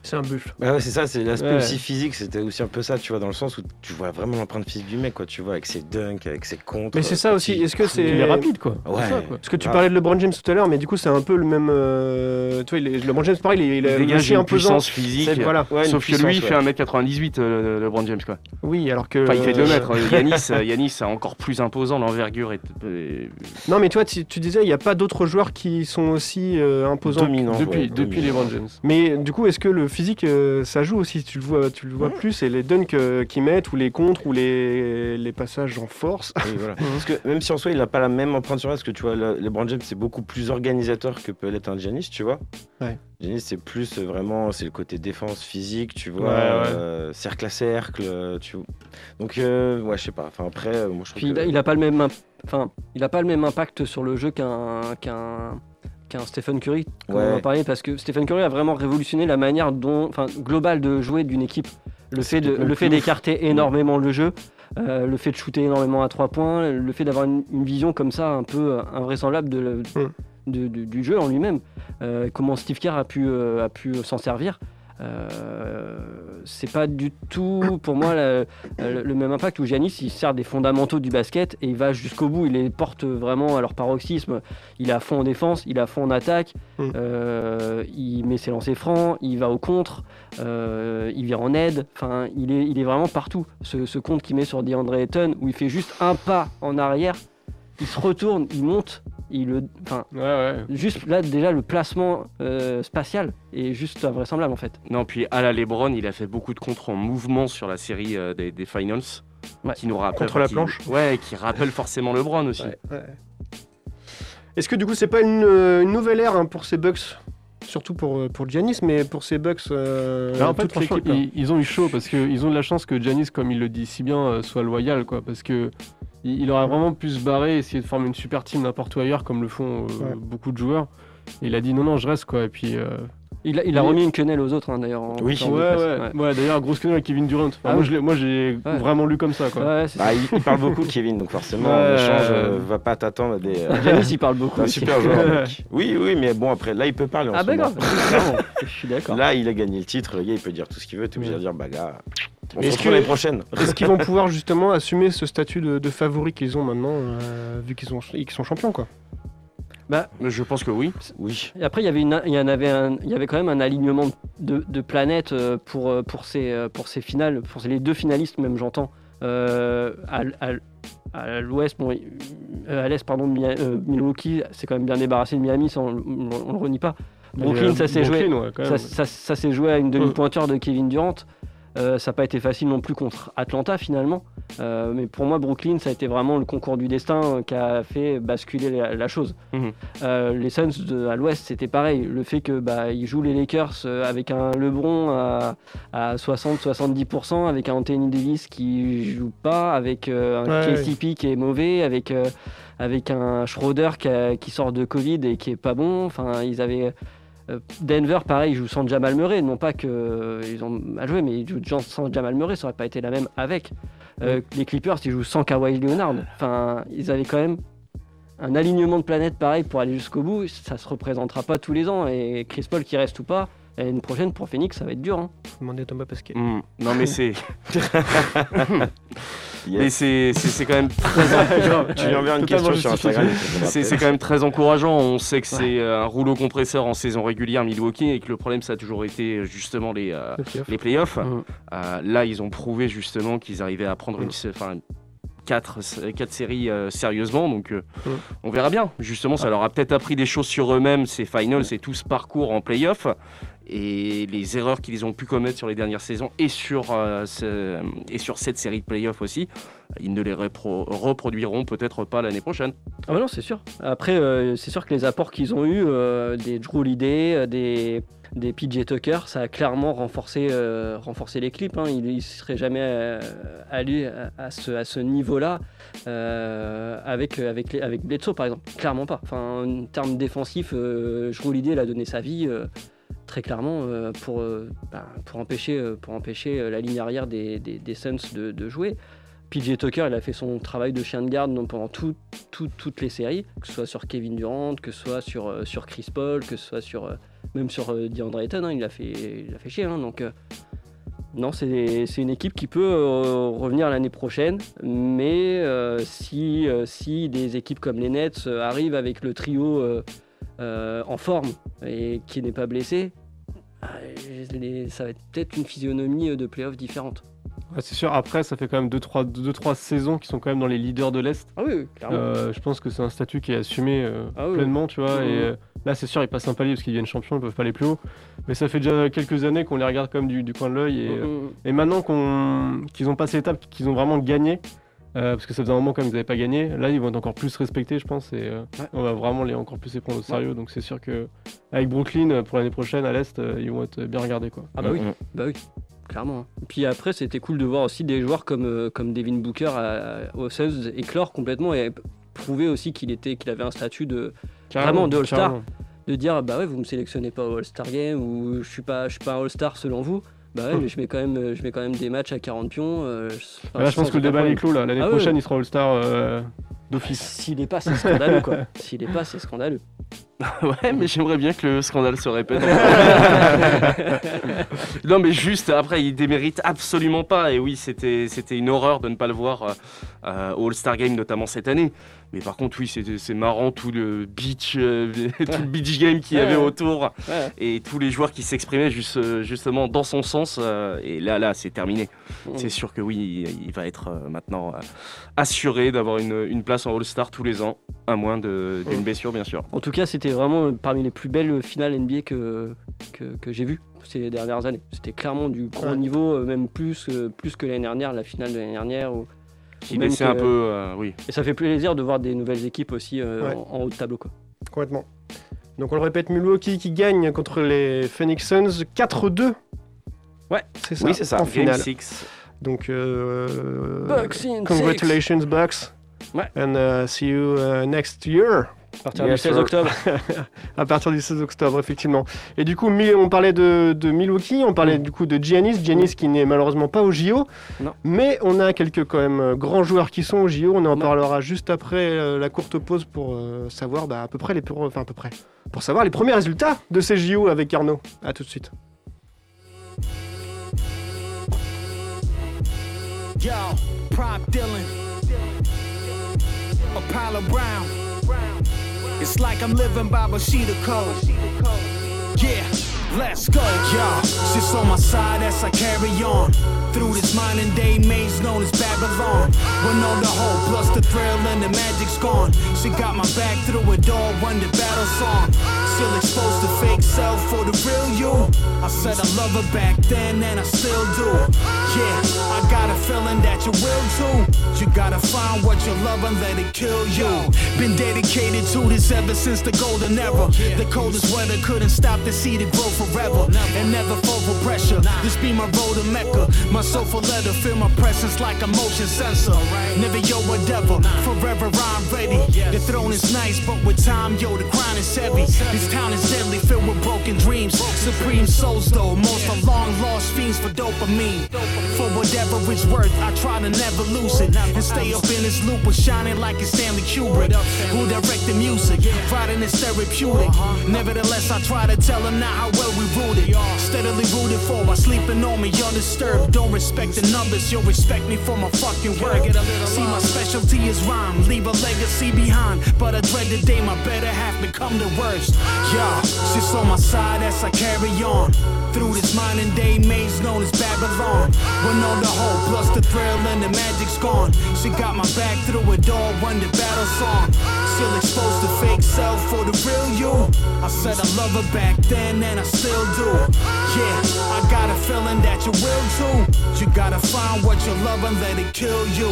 C'est un buffle. Bah ouais, c'est ça, c'est l'aspect Ouais. aussi physique, c'était aussi un peu ça, tu vois, dans le sens où tu vois vraiment l'empreinte physique du mec, quoi, tu vois, avec ses dunks, avec ses contres. Mais c'est ça aussi. petit Est-ce que c'est. Il est rapide quoi. Ouais. C'est ça, quoi. Parce que tu Ah. parlais de LeBron James tout à l'heure, mais du coup, c'est un peu le même. euh, Tu vois, est- LeBron James, pareil, il, est- il Il a dégage aussi une imposant. puissance physique. Voilà. Ouais, Sauf que lui, il fait ouais. 1m98, euh, le- LeBron James. Quoi. Oui, alors que. Enfin, il fait 2 euh, mètres. euh, Yanis, euh, Yanis, c'est encore plus imposant. L'envergure est. Non, mais tu vois, tu, tu disais, il n'y a pas d'autres joueurs qui sont aussi euh, imposants. Dominant. Depuis, ouais, depuis. LeBron James. Mais du coup, est-ce que le physique, euh, ça joue aussi Tu le vois, tu le vois plus, et les dunks euh, qu'ils mettent, ou les contres, ou les, les passages en force. Oui, voilà. Parce que même si en soi il n'a pas la même empreinte sur elle, parce que tu vois, le- LeBron James c'est beaucoup plus organisateur que peut l'être un Giannis, tu vois. Ouais. Giannis c'est plus euh, vraiment, c'est le côté défense physique, tu vois, Ouais, ouais. euh, cercle à cercle, tu vois. Donc, euh, ouais, je sais pas. Enfin, après, moi je trouve Puis il que. a, il a pas le même, imp- enfin, il a pas le même impact sur le jeu qu'un qu'un qu'un Stephen Curry, comme Ouais. on en parlait, parce que Stephen Curry a vraiment révolutionné la manière dont, enfin, globale de jouer d'une équipe. Le fait de, le d'écarter énormément le jeu, euh, le fait de shooter énormément à trois points, le fait d'avoir une, une vision comme ça un peu euh, invraisemblable de, le- de- de- du jeu en lui-même. Euh, comment Steve Kerr a pu, euh, a pu s'en servir. Euh, c'est pas du tout pour moi le, le même impact où Giannis il sert des fondamentaux du basket et il va jusqu'au bout, il les porte vraiment à leur paroxysme. Il est à fond en défense, il est à fond en attaque, Mm. euh, il met ses lancers francs, il va au contre, euh, il vient en aide. Enfin, il est, il est vraiment partout. Ce, ce compte qu'il met sur DeAndre Ayton où il fait juste un pas en arrière, il se retourne, il monte, il le, enfin, Ouais, ouais. juste là déjà le placement euh, spatial est juste invraisemblable en fait. Non, puis à la Lebron, il a fait beaucoup de contres en mouvement sur la série euh, des, des Finals. Ouais. Qui nous rappelle. Contre la qui- planche. Ouais, qui rappelle forcément LeBron aussi. Ouais. Est-ce que du coup, c'est pas une, euh, une nouvelle ère hein, pour ces Bucks? Surtout pour, pour Giannis, mais pour ces Bucks, euh, Alors, en fait, toute l'équipe. hein. ils, ils ont eu chaud parce qu'ils ont de la chance que Janis, comme il le dit si bien, soit loyal, quoi. Parce que il, il aurait vraiment pu se barrer, essayer de former une super team n'importe où ailleurs, comme le font euh, Ouais. beaucoup de joueurs. Et il a dit non, non, je reste, quoi. Et puis. euh, Il a, il a Oui. remis une quenelle aux autres, hein, d'ailleurs. en Oui. Ouais, presse. ouais, ouais. D'ailleurs, grosse connerie avec Kevin Durant. Enfin, Ah moi, oui. je l'ai- moi, j'ai Ouais. vraiment lu comme ça, quoi. Bah, ça. il, il parle beaucoup, Kevin, donc forcément, Ouais. en échange, euh, va pas t'attendre à des. euh, Giannis, il parle beaucoup. un super joueur. Oui, oui, mais bon, après, là, il peut parler en Ah bah grave. Je suis d'accord. Là, il a gagné le titre, le gars, il peut dire tout ce qu'il veut, t'es obligé de dire, bah gars, on Est-ce se retrouve que- l'année prochaine. Est-ce qu'ils vont pouvoir justement assumer ce statut de, de favori qu'ils ont maintenant, euh, vu qu'ils sont, champions quoi? Mais Je pense que oui. Oui. Et après, il y avait, une, il y en avait, un, il y avait quand même un alignement de, de planètes euh, pour, euh, pour, ces, pour ces finales, pour les deux finalistes, même j'entends. Euh, à l'ouest, bon, à l'est, pardon, euh, Milwaukee, c'est quand même bien débarrassé de Miami, ça, on, on, on le renie pas. Brooklyn, ça s'est joué. Ouais, Ça, ça- ça joué à une demi-pointeur de Kevin Durant. Euh, ça n'a pas été facile non plus contre Atlanta finalement. Euh, mais pour moi, Brooklyn, ça a été vraiment le concours du destin euh, qui a fait basculer la, la chose. Mhm. Euh, les Suns de- à l'ouest, c'était pareil. Le fait que bah, ils jouent les Lakers avec un LeBron à, à 60-70%, avec un Anthony Davis qui joue pas, avec un Ouais, KCP qui est mauvais, avec, avec un Schroeder qui, a- qui sort de Covid et qui est pas bon. Enfin, ils avaient. Euh, Denver, pareil, ils jouent sans Jamal Murray. Non pas qu'ils ont mal joué, mais ils jouent sans- sans Jamal Murray, ça aurait pas été la même avec. Euh, les Clippers, ils jouent sans Kawhi Leonard. Enfin, ils avaient quand même un alignement de planètes pareil pour aller jusqu'au bout. Ça se représentera pas tous les ans. Et Chris Paul qui reste ou pas, l'année prochaine pour Phoenix, ça va être dur. hein. Faut demander à Thomas Pasquet. Hmm. Non, mais c'est. Yes. Mais c'est quand même Tu une question sur. Instagram. te répondra C'est quand même très encourageant. On sait que c'est euh, un rouleau compresseur en saison régulière Milwaukee et que le problème ça a toujours été euh, justement les, euh, les playoffs. Euh, là, ils ont prouvé justement qu'ils arrivaient à prendre une, quatre, quatre séries euh, sérieusement. Donc, euh, Mhm. on verra bien. Justement, ça leur a peut-être appris des choses sur eux-mêmes, ces finals et tout ce parcours en playoff. Et les erreurs qu'ils ont pu commettre sur les dernières saisons et sur, euh, et sur cette série de playoffs aussi, ils ne les repro- reproduiront peut-être pas l'année prochaine. Ah bah non, c'est sûr. Après, euh, c'est sûr que les apports qu'ils ont eus, euh, des Drew euh, des, des PJ Tucker, ça a clairement renforcé, renforcé les clips. Hein. Ils ne seraient jamais allés à, ce, à ce niveau-là avec, avec, avec Bledsoe, par exemple. Clairement pas. Enfin, en termes défensifs, Drew Holiday, il a donné sa vie. Très clairement, euh, pour, euh, ben, pour empêcher, euh, pour empêcher la ligne arrière des, des, des Suns de, jouer. PJ Tucker, il a fait son travail de chien de garde pendant tout- tout- toutes les séries, que ce soit sur Kevin Durant, que ce soit sur, sur Chris Paul, que ce soit sur, même sur DeAndre Ayton, hein, il, a fait, il a fait chier. hein, donc, non, c'est une équipe qui peut revenir l'année prochaine, mais si, si des équipes comme les Nets arrivent avec le trio euh, en forme et qui n'est pas blessé, euh, ça va être peut-être une physionomie euh, de playoff différente. Ouais, c'est sûr, après, ça fait quand même 2-3 saisons qui sont quand même dans les leaders de l'Est. Ah oui, clairement. Euh, je pense que c'est un statut qui est assumé euh, Ah oui, pleinement, tu vois. Et euh, là, c'est sûr, ils passent un palier parce qu'ils deviennent champions, ils peuvent pas aller plus haut. Mais ça fait déjà quelques années qu'on les regarde comme du, du coin de l'œil. Et, Mhm. et maintenant qu'on- qu'ils ont passé l'étape, qu'ils ont vraiment gagné, euh, parce que ça faisait un moment quand même qu'ils n'avaient pas gagné, là, ils vont être encore plus respectés, je pense. Et euh, Ouais. on va vraiment les encore plus les prendre au sérieux. Donc c'est sûr que avec Brooklyn, euh, pour l'année prochaine, à l'Est, euh, ils vont être bien regardés. Quoi. Ah bah oui, Mhm. bah oui, clairement. Et puis après, c'était cool de voir aussi des joueurs comme, euh, comme Devin Booker à, aux Suns éclore complètement et prouver aussi qu'il était qu'il avait un statut de Vraiment, de All-Star. de dire bah ouais vous me sélectionnez pas au All-Star Game ou je suis pas je suis pas un All-Star selon vous. Bah ouais, mais je mets quand même euh, je mets quand même des matchs à 40 pions. euh, je- enfin, Là, je pense que le débat est clos. là. L'année Ah ouais. prochaine, il sera All-Star euh, d'office. S'il est pas, c'est scandaleux quoi. S'il est pas, c'est scandaleux. Ouais, mais j'aimerais bien que le scandale se répète. non, mais juste, après, il démérite absolument pas. Et oui, c'était c'était une horreur de ne pas le voir euh, au All-Star Game, notamment cette année. Mais par contre, oui, c'est marrant tout le beach, euh, tout le beach game qu'il y avait autour et tous les joueurs qui s'exprimaient juste, euh, justement dans son sens. euh, et là, là, c'est terminé. Mhm. C'est sûr que oui, il, il va être euh, maintenant assuré d'avoir une, une place en All-Star tous les ans, à moins d'une Mhm. blessure, bien sûr. En tout cas, c'était vraiment parmi les plus belles finales NBA que, que, que j'ai vues ces dernières années. C'était clairement du gros Ouais. niveau, même plus, plus que l'année dernière, la finale de l'année dernière. où- Qui même laissait que- un peu, euh, oui. Et ça fait plaisir de voir des nouvelles équipes aussi euh, Ouais. en, en haut de tableau. Quoi. Complètement. Donc on le répète, Milwaukee qui gagne contre les Phoenix Suns 4-2. Ouais, c'est ça. oui, c'est ça. En Game finale. six. Donc, euh, Bucks in congratulations Bucks. Ouais. And uh, see you uh, next year. À partir Yes, du 16 sir. octobre. à partir du 16 octobre, effectivement. Et du coup, on parlait de, de Milwaukee, on parlait du coup de Giannis. Giannis qui n'est malheureusement pas au JO. Non. Mais on a quelques quand même euh, grands joueurs qui sont au JO. On en parlera juste après euh, la courte pause pour euh, savoir bah, à peu près les enfin à peu près pour savoir les premiers résultats de ces JO avec Arnaud. À tout de suite. Yo, Prop Dylan. Apollo Brown. It's like I'm living by Bushido code. Yeah, let's go. Yo, she's on my side as I carry on. Through this modern day maze known as Babylon. When all the hope plus the thrill and the magic's gone. She got my back through it all, run the battle song. Still exposed to fake self for the real you. I said I love her back then and I still do. Yeah, I got a feeling that you will too. You gotta find what you love and let it kill you. Been dedicated to this ever since the golden era. The coldest weather couldn't stop the seed to grow forever. And never fall for pressure. This be my road to Mecca. My soulful letter feel my presence like a motion sensor. Never yo whatever. Forever I'm ready. The throne is nice, but with time, yo, the crown is heavy. This town is deadly, filled with broken dreams. Supreme souls, though, most are long lost fiends for dopamine. For whatever it's worth, I try to never lose it. And stay up in this loop of shining like it's Stanley Kubrick. Who direct the music, writing is therapeutic. Nevertheless, I try to tell them now how well we rooted. Steadily rooted for, while sleeping on me undisturbed. Don't respect the numbers, you'll respect me for my fucking work. See, my specialty is rhyme, leave a legacy behind. But I dread the day my better half become the worst. Yeah, she's on my side as I carry on. Through this modern day maze known as Babylon. When all the hope plus the thrill and the magic's gone. She got my back through it all, run the battle song. Still exposed to fake self for the real you. I said I love her back then and I still do. Yeah, I got a feeling that you will too. You gotta find what you love and let it kill you.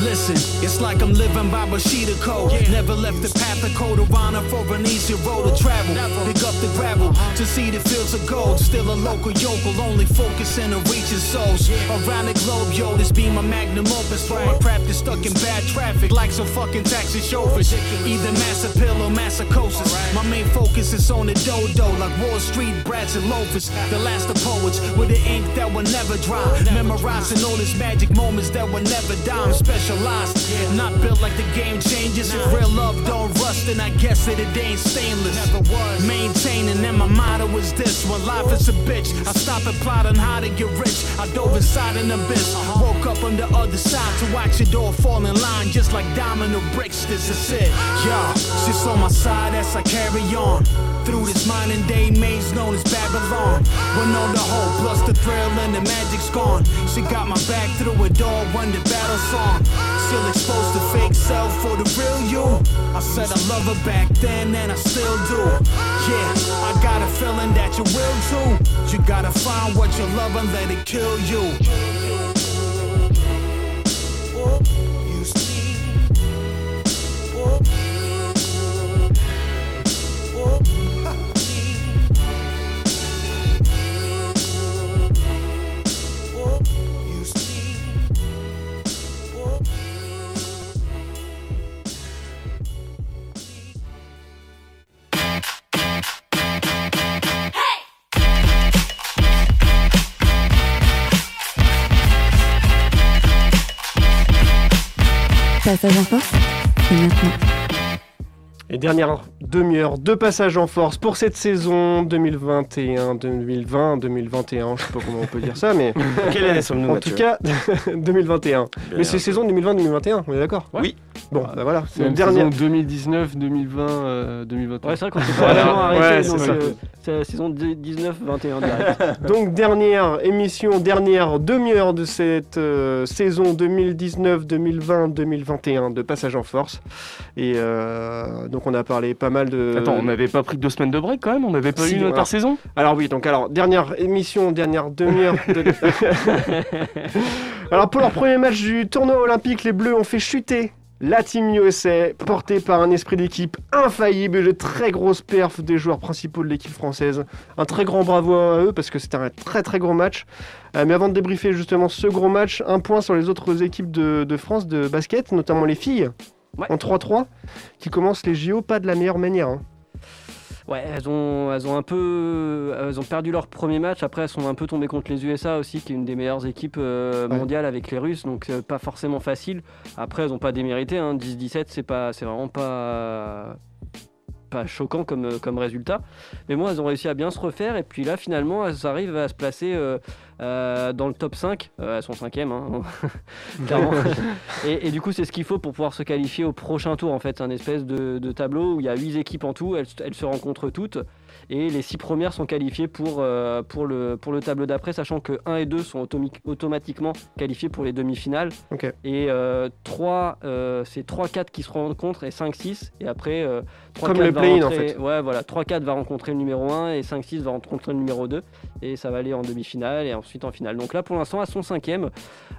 Listen, it's like I'm living by Bushido code. Never left the path of code of honor for an easier road to travel. Pick up the gravel to see the fields of gold. Still a local yokel, only focusing on reaching souls. Around the globe, yo, this be my magnum opus. For my craft is stuck in bad traffic, like some fucking taxi chauffeurs. Either mass appeal or massacosis. My main focus is on the dodo, like Wall Street brats and loafers. The last of poets with the ink that will never dry. Memorizing all these magic moments that will never die. I'm specialized, not built like the game changes. If real love don't rust, then I guess that it ain't stainless. Maintaining, and my motto is this: when life is a bitch, I stop and plot how to get rich. I dove inside an abyss, woke up on the other side to watch it all fall in line, just like domino bricks. This is it, yeah. She's on my side as I carry on. Through this modern day maze known as Babylon. When all the hope plus the thrill and the magic's gone. She got my back through it all, run the battle song. Still exposed to fake self for the real you. I said I love her back then and I still do. Yeah, I got a feeling that you will too. You gotta find what you love and let it kill you. You Passage en c'est. Et dernière demi-heure de passage en force pour cette saison 2021, 2020, 2021, je sais pas comment on peut dire ça, mais Quelle année sommes-nous, en Mathieu tout cas 2021. Mais c'est saison 2020-2021, on est d'accord Oui. Bon, bah voilà, C'est une dernière. saison 2019, 2020, euh, 2021. Ouais, c'est vrai qu'on s'est pas vraiment Ouais, arrêté. c'est donc, euh, la saison 19-21 direct. Donc dernière émission, dernière demi-heure de cette euh, saison 2019-2020-2021 de Passage en Force. Et euh, donc on a parlé pas mal de... Attends, on n'avait pas pris deux semaines de break quand même? On n'avait pas Si, eu une alors- intersaison Alors oui, donc alors dernière émission, dernière demi-heure. de- alors pour leur premier match du tournoi olympique, les Bleus ont fait chuter La Team USA, portée par un esprit d'équipe infaillible et de très grosses perfs des joueurs principaux de l'équipe française. Un très grand bravo à eux parce que c'était un très très gros match. Euh, mais avant de débriefer justement ce gros match, un point sur les autres équipes de, de France de basket, notamment les filles, Ouais. en 3-3, qui commencent les JO pas de la meilleure manière. hein. Ouais, elles ont, elles ont un peu, elles ont perdu leur premier match. Après, elles sont un peu tombées contre les USA aussi, qui est une des meilleures équipes euh, Ouais. mondiales avec les Russes, donc euh, pas forcément facile. Après, elles n'ont pas démérité. Hein. 10-17, c'est pas, c'est vraiment pas, pas choquant comme, comme résultat. Mais bon, elles ont réussi à bien se refaire. Et puis là, finalement, elles arrivent à se placer euh, euh, dans le top 5. Euh, elles sont cinquièmes, hein, clairement. et, et du coup, c'est ce qu'il faut pour pouvoir se qualifier au prochain tour. En fait, c'est un espèce de, de tableau où il y a 8 équipes en tout. Elles, elles se rencontrent toutes. Et les 6 premières sont qualifiées pour, euh, pour, le, pour le tableau d'après, sachant que 1 et 2 sont automatiquement qualifiés pour les demi-finales. Et euh, 3, euh, c'est 3-4 qui se rencontrent et 5-6. Et après, euh, 3-4 Comme le va play-in, en rentrer- fait. Ouais, voilà. 3-4 va rencontrer le numéro 1 et 5-6 va rencontrer le numéro 2. Et ça va aller en demi-finale et ensuite en finale. Donc là, pour l'instant, sont 5e.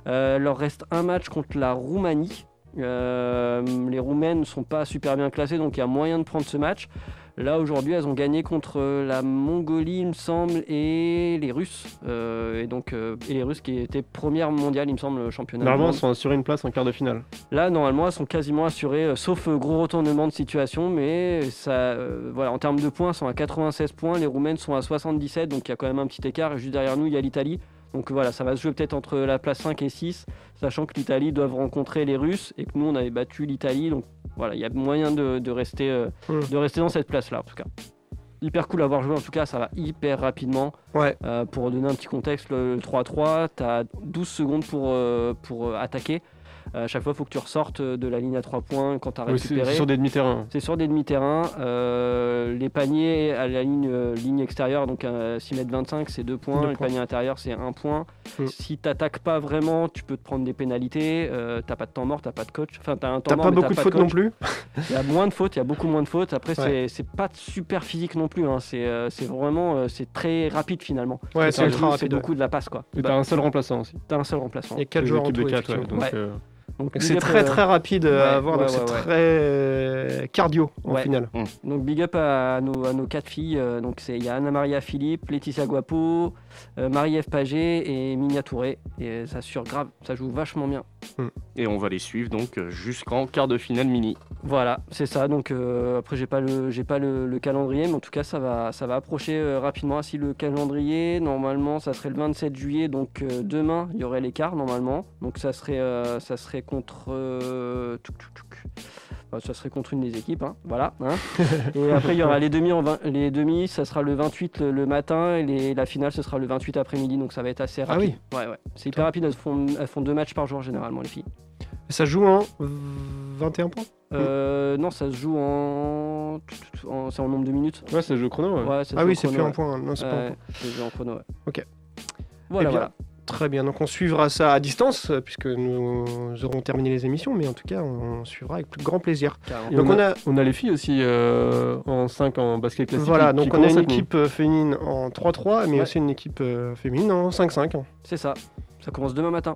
Euh, leur reste un match contre la Roumanie. Euh, les Roumaines ne sont pas super bien classées, donc il y a moyen de prendre ce match. Là, aujourd'hui, elles ont gagné contre la Mongolie, il me semble, et les Russes. Euh, et donc, euh, et les Russes qui étaient première mondiale, il me semble, championnat. Normalement, elles sont assurées une place en quart de finale. Là, normalement, elles sont quasiment assurées, euh, sauf gros retournement de situation. Mais ça, voilà, en termes de points, elles sont à 96 points. Les Roumaines sont à 77, donc il y a quand même un petit écart. Et juste derrière nous, il y a l'Italie. Donc voilà, ça va se jouer peut-être entre la place 5 et 6, sachant que l'Italie doivent rencontrer les Russes et que nous, on avait battu l'Italie. Donc voilà, il y a moyen de, de rester, euh, Mm. de rester dans cette place-là, en tout cas. Hyper cool à avoir joué, en tout cas, ça va hyper rapidement. Ouais. Euh, pour donner un petit contexte, le 3-3, tu as 12 secondes pour, euh, pour euh, attaquer. Euh, à chaque fois, il faut que tu ressortes de la ligne à 3 points quand tu as Oui, c'est récupéré. c'est sur des demi-terrains. C'est sur des demi-terrains. Euh, les paniers à la ligne, euh, ligne extérieure, donc à 6 mètres 25, c'est 2 points. Points. paniers intérieurs, c'est 1 point. Mm. Si tu n'attaques pas vraiment, tu peux te prendre des pénalités. Euh, t'as pas de temps mort, t'as pas de coach. Enfin, t'as un temps mort, pas beaucoup de fautes non plus? Il y a moins de fautes, il y a beaucoup moins de fautes. Après, Ouais. c'est- pas super physique non plus. hein. C'est euh, vraiment euh, c'est très rapide finalement. Ouais, c'est ultra rapide. C'est beaucoup de la passe quoi. Et Bah, t'as un seul remplaçant aussi. t'as un seul remplaçant. Il y a 4 C'est joueurs en tout, de 4, ouais. effectivement. Donc, Ouais. C'est très euh, très rapide à avoir, ouais, donc c'est ouais, très euh, cardio en finale. Donc big up à nos, à nos quatre filles. euh, donc c'est il y a Anna Maria Philippe, Laetitia Guapo, Marie-Ève Pagé et Minia Touré. Et ça sur grave, ça joue vachement bien. Et on va les suivre donc euh, jusqu'en quart de finale mini. Voilà, c'est ça. Donc euh, après j'ai pas le j'ai pas le, le calendrier, mais en tout cas ça va ça va approcher euh, rapidement. Si le calendrier normalement ça serait le 27 juillet, donc euh, demain il y aurait l'écart normalement. Donc ça serait euh, ça serait contre euh, ça serait contre une des équipes, hein, voilà. hein. et après il y aura les demi en vingt- les demi, ça sera le 28 le, le matin et les- la finale ce sera le 28 après-midi, donc ça va être assez Ah rapide. Ouais ouais, c'est hyper rapide. Elles font elles font deux matchs par jour généralement les filles. Ça joue en 21 points? Euh, non, ça se joue en, en- c'est en nombre de minutes. Ouais, c'est le jeu chrono. ouais. Ouais, ça se Ah joue oui, c'est chrono, plus ouais. points. Non, c'est pas points. c'est joué en chrono, ouais. Ok. Voilà, Eh bien, voilà. Très bien, donc on suivra ça à distance, euh, puisque nous aurons terminé les émissions, mais en tout cas, on suivra avec plus grand plaisir. Carrément. Et Donc on, on a, a- on a les filles aussi euh, en 5 en basket classique. Voilà, qui- donc qui on a une équipe euh, féminine en 3-3, mais Ouais. aussi une équipe euh, féminine en 5-5. hein. C'est ça. Ça commence demain matin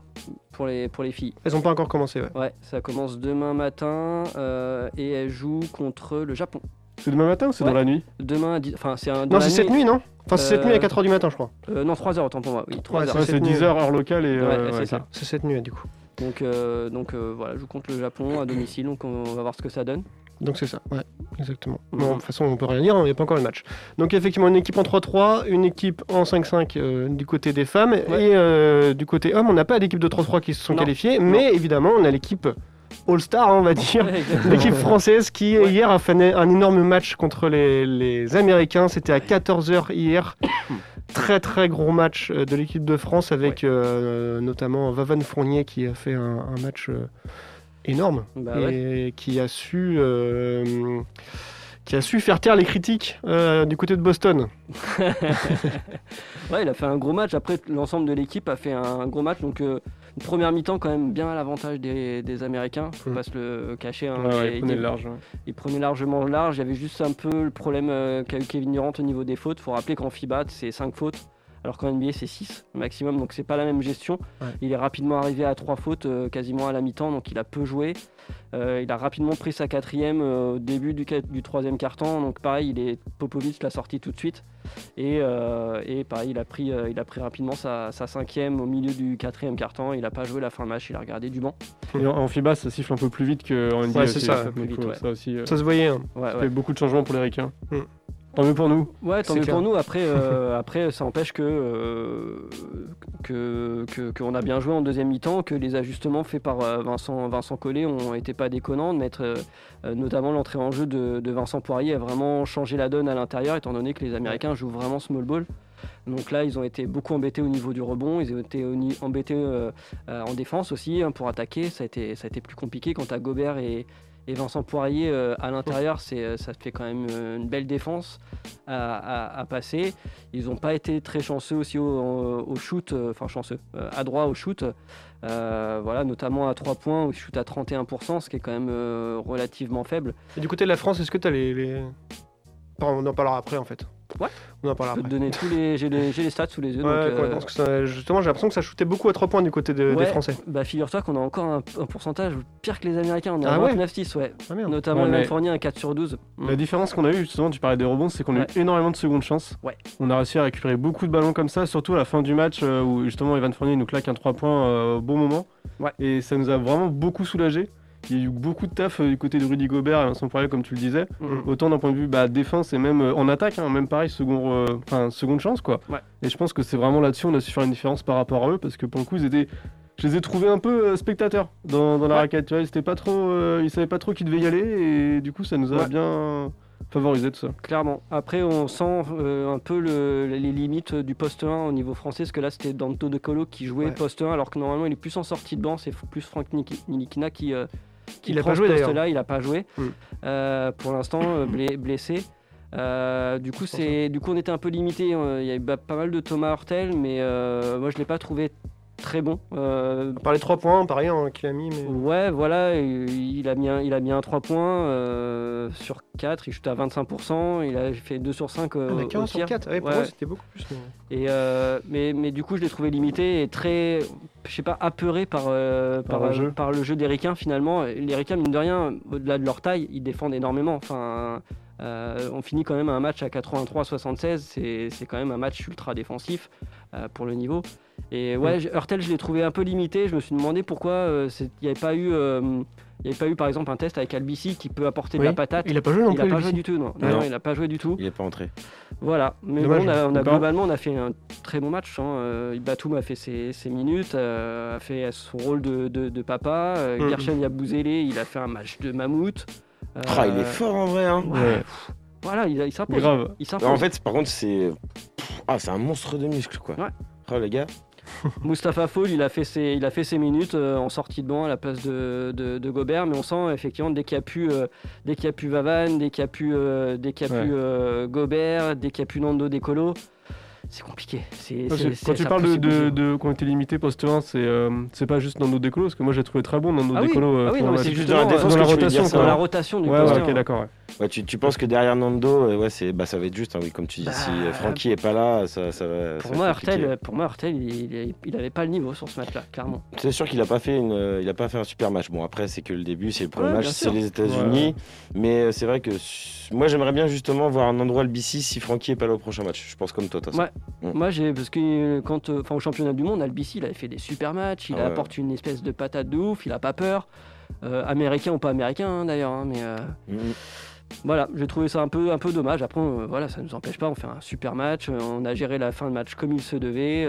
pour les, pour les filles. Elles n'ont pas encore commencé, ouais. Ouais, ça commence demain matin euh, et elles jouent contre le Japon. C'est demain matin ou c'est Ouais. dans la nuit Demain, enfin c'est un. dans Non, c'est cette nuit, non Enfin, c'est cette Euh, nuit à 4h du matin, je crois. Euh, non, 3 heures, autant pour moi. Oui, 3 Ouais, c'est nuit. 10h heure locale et. Ouais, euh, c'est ouais, ça. C'est cette nuit, du coup. Donc, euh, donc euh, voilà, je joue contre le Japon à domicile, donc on va voir ce que ça donne. Donc c'est ça, ouais, exactement. Mhm. Bon, de toute façon, on peut rien dire, hein, il n'y a pas encore le match. Donc effectivement, une équipe en 3-3, une équipe en 5-5 euh, du côté des femmes, Ouais. et euh, du côté homme, on n'a pas d'équipe de 3-3 qui se sont Non. qualifiées, mais évidemment, on a l'équipe All-Star, hein, on va dire, l'équipe française qui, Ouais. hier, a fait un, énorme match contre les, les Américains. C'était à 14h hier. Très très gros match euh, de l'équipe de France avec euh, notamment Vavan Fournier qui a fait un, un match euh, énorme Bah et ouais. qui a su euh, qui a su faire taire les critiques du côté de Boston. Ouais, il a fait un gros match. Après, l'ensemble de l'équipe a fait un gros match. Donc, une première mi-temps, quand même, bien à l'avantage des, des Américains. Faut Mm. pas se le cacher. hein. Ouais, ouais, Et- il large. ouais. il prenait largement le large. Il y avait juste un peu le problème euh, qu'a eu Kevin Durant au niveau des fautes. faut rappeler qu'en FIBA, c'est 5 fautes. Alors qu'en NBA c'est 6 maximum, donc c'est pas la même gestion. Ouais. Il est rapidement arrivé à 3 fautes euh, quasiment à la mi-temps, donc il a peu joué. Euh, il a rapidement pris sa quatrième euh, au début du, troisième quart-temps, donc pareil, il est Popovic l'a sorti tout de suite. Et, euh, et pareil, il a pris, euh, il a pris rapidement sa, sa cinquième au milieu du quatrième quart-temps. Il a pas joué la fin de match, il a regardé du banc. Et en, en FIBA, ça siffle un peu plus vite qu'en NBA. Ouais, c'est ça, ouais. ça euh, se voyait. hein. Ouais, ça ouais. fait beaucoup de changements pour les Ricains. Mm. Tant mieux pour nous. Ouais, tant mieux clair. pour nous. Après, euh, après ça empêche que, euh, que, que- qu'on a bien joué en deuxième mi-temps, que les ajustements faits par euh, Vincent, Vincent Collet ont été pas déconnants, de mettre euh, notamment l'entrée en jeu de, de Vincent Poirier a vraiment changé la donne à l'intérieur, étant donné que les Américains jouent vraiment small ball. Donc là, ils ont été beaucoup embêtés au niveau du rebond, ils ont été embêtés en défense aussi hein, pour attaquer. Ça a, été, ça a été plus compliqué quant à Gobert et, et Vincent Poirier euh, à l'intérieur. C'est, euh, ça fait quand même euh, une belle défense à, à- à passer. Ils n'ont pas été très chanceux aussi au, au shoot, enfin chanceux, à droit au shoot. Euh, voilà, notamment à 3 points où ils shootent à 31%, ce qui est quand même relativement faible. Et du côté de la France, est-ce que tu as les. on en parlera après en fait. Ouais. On en Je parlera peux te après. donner tous les, j'ai les, j'ai les stats sous les yeux. Ouais, donc, euh, complètement, parce que ça- justement, j'ai l'impression que ça shootait beaucoup à 3 points du côté de- des Français. Bah figure-toi qu'on a encore un, un pourcentage pire que les Américains, on est à Ah ouais 29-6, ouais. Ah. Notamment mais- Fournier, un 4 sur 12. Mm. La différence qu'on a eu, justement, tu parlais des rebonds, c'est qu'on a eu énormément de secondes chances. Ouais. On a réussi à récupérer beaucoup de ballons comme ça, surtout à la fin du match euh, où justement Evan Fournier nous claque un 3 points euh, au bon moment. Ouais. Et ça nous a vraiment beaucoup soulagé. Il y a eu beaucoup de taf euh, du côté de Rudy Gobert et Vincent Poirier, comme tu le disais. Mm. Autant d'un point de vue bah, défense et même euh, en attaque, hein, même pareil, second, euh, seconde chance quoi. Ouais. Et je pense que c'est vraiment là-dessus on a su faire une différence par rapport à eux parce que pour le coup ils étaient, je les ai trouvés un peu euh, spectateurs dans, dans la Ouais. raquette. Tu vois, ils pas trop, euh, ils savaient pas trop qui devait y aller et du coup ça nous a Ouais. bien favorisé tout ça. Clairement. Après, on sent euh, un peu le- les limites du poste 1 au niveau français, parce que là, c'était Danto De Colo qui jouait Ouais. poste 1, alors que normalement, il est plus en sortie de banc. C'est plus Franck Niki- Nilikina qui, qui Il a prend pas joué, d'ailleurs. poste-là. Il n'a pas joué. Mm. Euh, pour l'instant, euh, blessé. Euh, du, coup, c'est, du coup, on était un peu limité. Euh, Il y a eu pas mal de Thomas Hurtel, mais euh, moi, je ne l'ai pas trouvé très bon. Euh, Par les 3 points, pareil, hein, qu'il a mis. Mais... Ouais, voilà, il a mis un, il a mis un 3 points euh, sur 4, il shoot à 25%, il a fait 2 sur 5 euh, Ah, au sur tir. 4. Ouais, pour Ouais. moi, c'était beaucoup plus. mais- Et, euh, mais, mais du coup, je l'ai trouvé limité et très, je sais pas, apeuré par, euh, Par par, le jeu. par le jeu des Ricains finalement. Les Ricains, mine de rien, au-delà de leur taille, ils défendent énormément. Enfin, euh, on finit quand même un match à 83-76, c'est c'est quand même un match ultra défensif euh, pour le niveau. Et ouais, je- Hurtel, je l'ai trouvé un peu limité. Je me suis demandé pourquoi euh, il n'y avait pas eu. euh, il n'y avait pas eu par exemple un test avec Albici qui peut apporter de Oui. la patate. Il a pas joué non Il plus. a pas Albici. joué du tout, non. Non, Non. non, il n'a pas joué du tout. Il est pas entré. Voilà, mais Dommage. bon, on a, on a globalement on a fait un très bon match. Hein. Euh, Batum a fait ses, ses minutes, euh, a fait son rôle de, de- de papa. Euh, Mhm. Gershon Yabouzélé, il a fait un match de mammouth. Euh, Ah, il est fort en vrai. Hein. ouais, Voilà, il, il s'impose. Grave. Il Non, s'impose. en fait, par contre, c'est. Ah, c'est un monstre de muscles, quoi. Ouais. Oh, les gars. Mustapha Fall, il a fait ses, il a fait ses minutes euh, en sortie de banc à la place de, de- de Gobert, mais on sent effectivement dès qu'il y a pu, euh, dès qu'il y a pu Vavan, dès qu'il y a pu, euh, dès qu'il y a Ouais. pu euh, Gobert, dès qu'il y a pu Nando Decolo, c'est compliqué. C'est, c'est- c'est- Quand tu parles de, de, de qu'on était limité poste 1, c'est euh, c'est pas juste Nando Decolo, parce que moi j'ai trouvé très bon Nando Ah oui, Decolo. euh, ah oui, non, mais la- c'est justement dans la défense tu veux rotation, dans la rotation du Ouais, poste ouais, ok, d'accord. ouais. Ouais, tu, tu penses que derrière Nando, euh, ouais, c'est, bah, ça va être juste. hein, oui, comme tu dis, Bah, si euh, Francky est pas là, ça, ça va. Pour moi. Hurtel, pour moi, Hurtel, il, il, il avait pas le niveau sur ce match-là, clairement. C'est sûr qu'il a pas fait une, euh, il a pas fait un super match. Bon après c'est que le début, c'est le premier Ouais, match, c'est les États-Unis, mais c'est vrai que moi j'aimerais bien justement voir un endroit le si Francky est pas là au prochain match. Je pense comme toi, façon. Ouais. Mm. Moi, j'ai parce que quand, enfin, au championnat du monde, Albici, il avait fait des super matchs. Il Ah apporte une espèce de patate de ouf. Il a pas peur. Euh, américain ou pas américain hein, d'ailleurs, hein, mais euh, Mhm. Voilà, j'ai trouvé ça un peu, un peu dommage. Après, euh, voilà, ça nous empêche pas. On fait un super match. euh, on a géré la fin de match comme il se devait.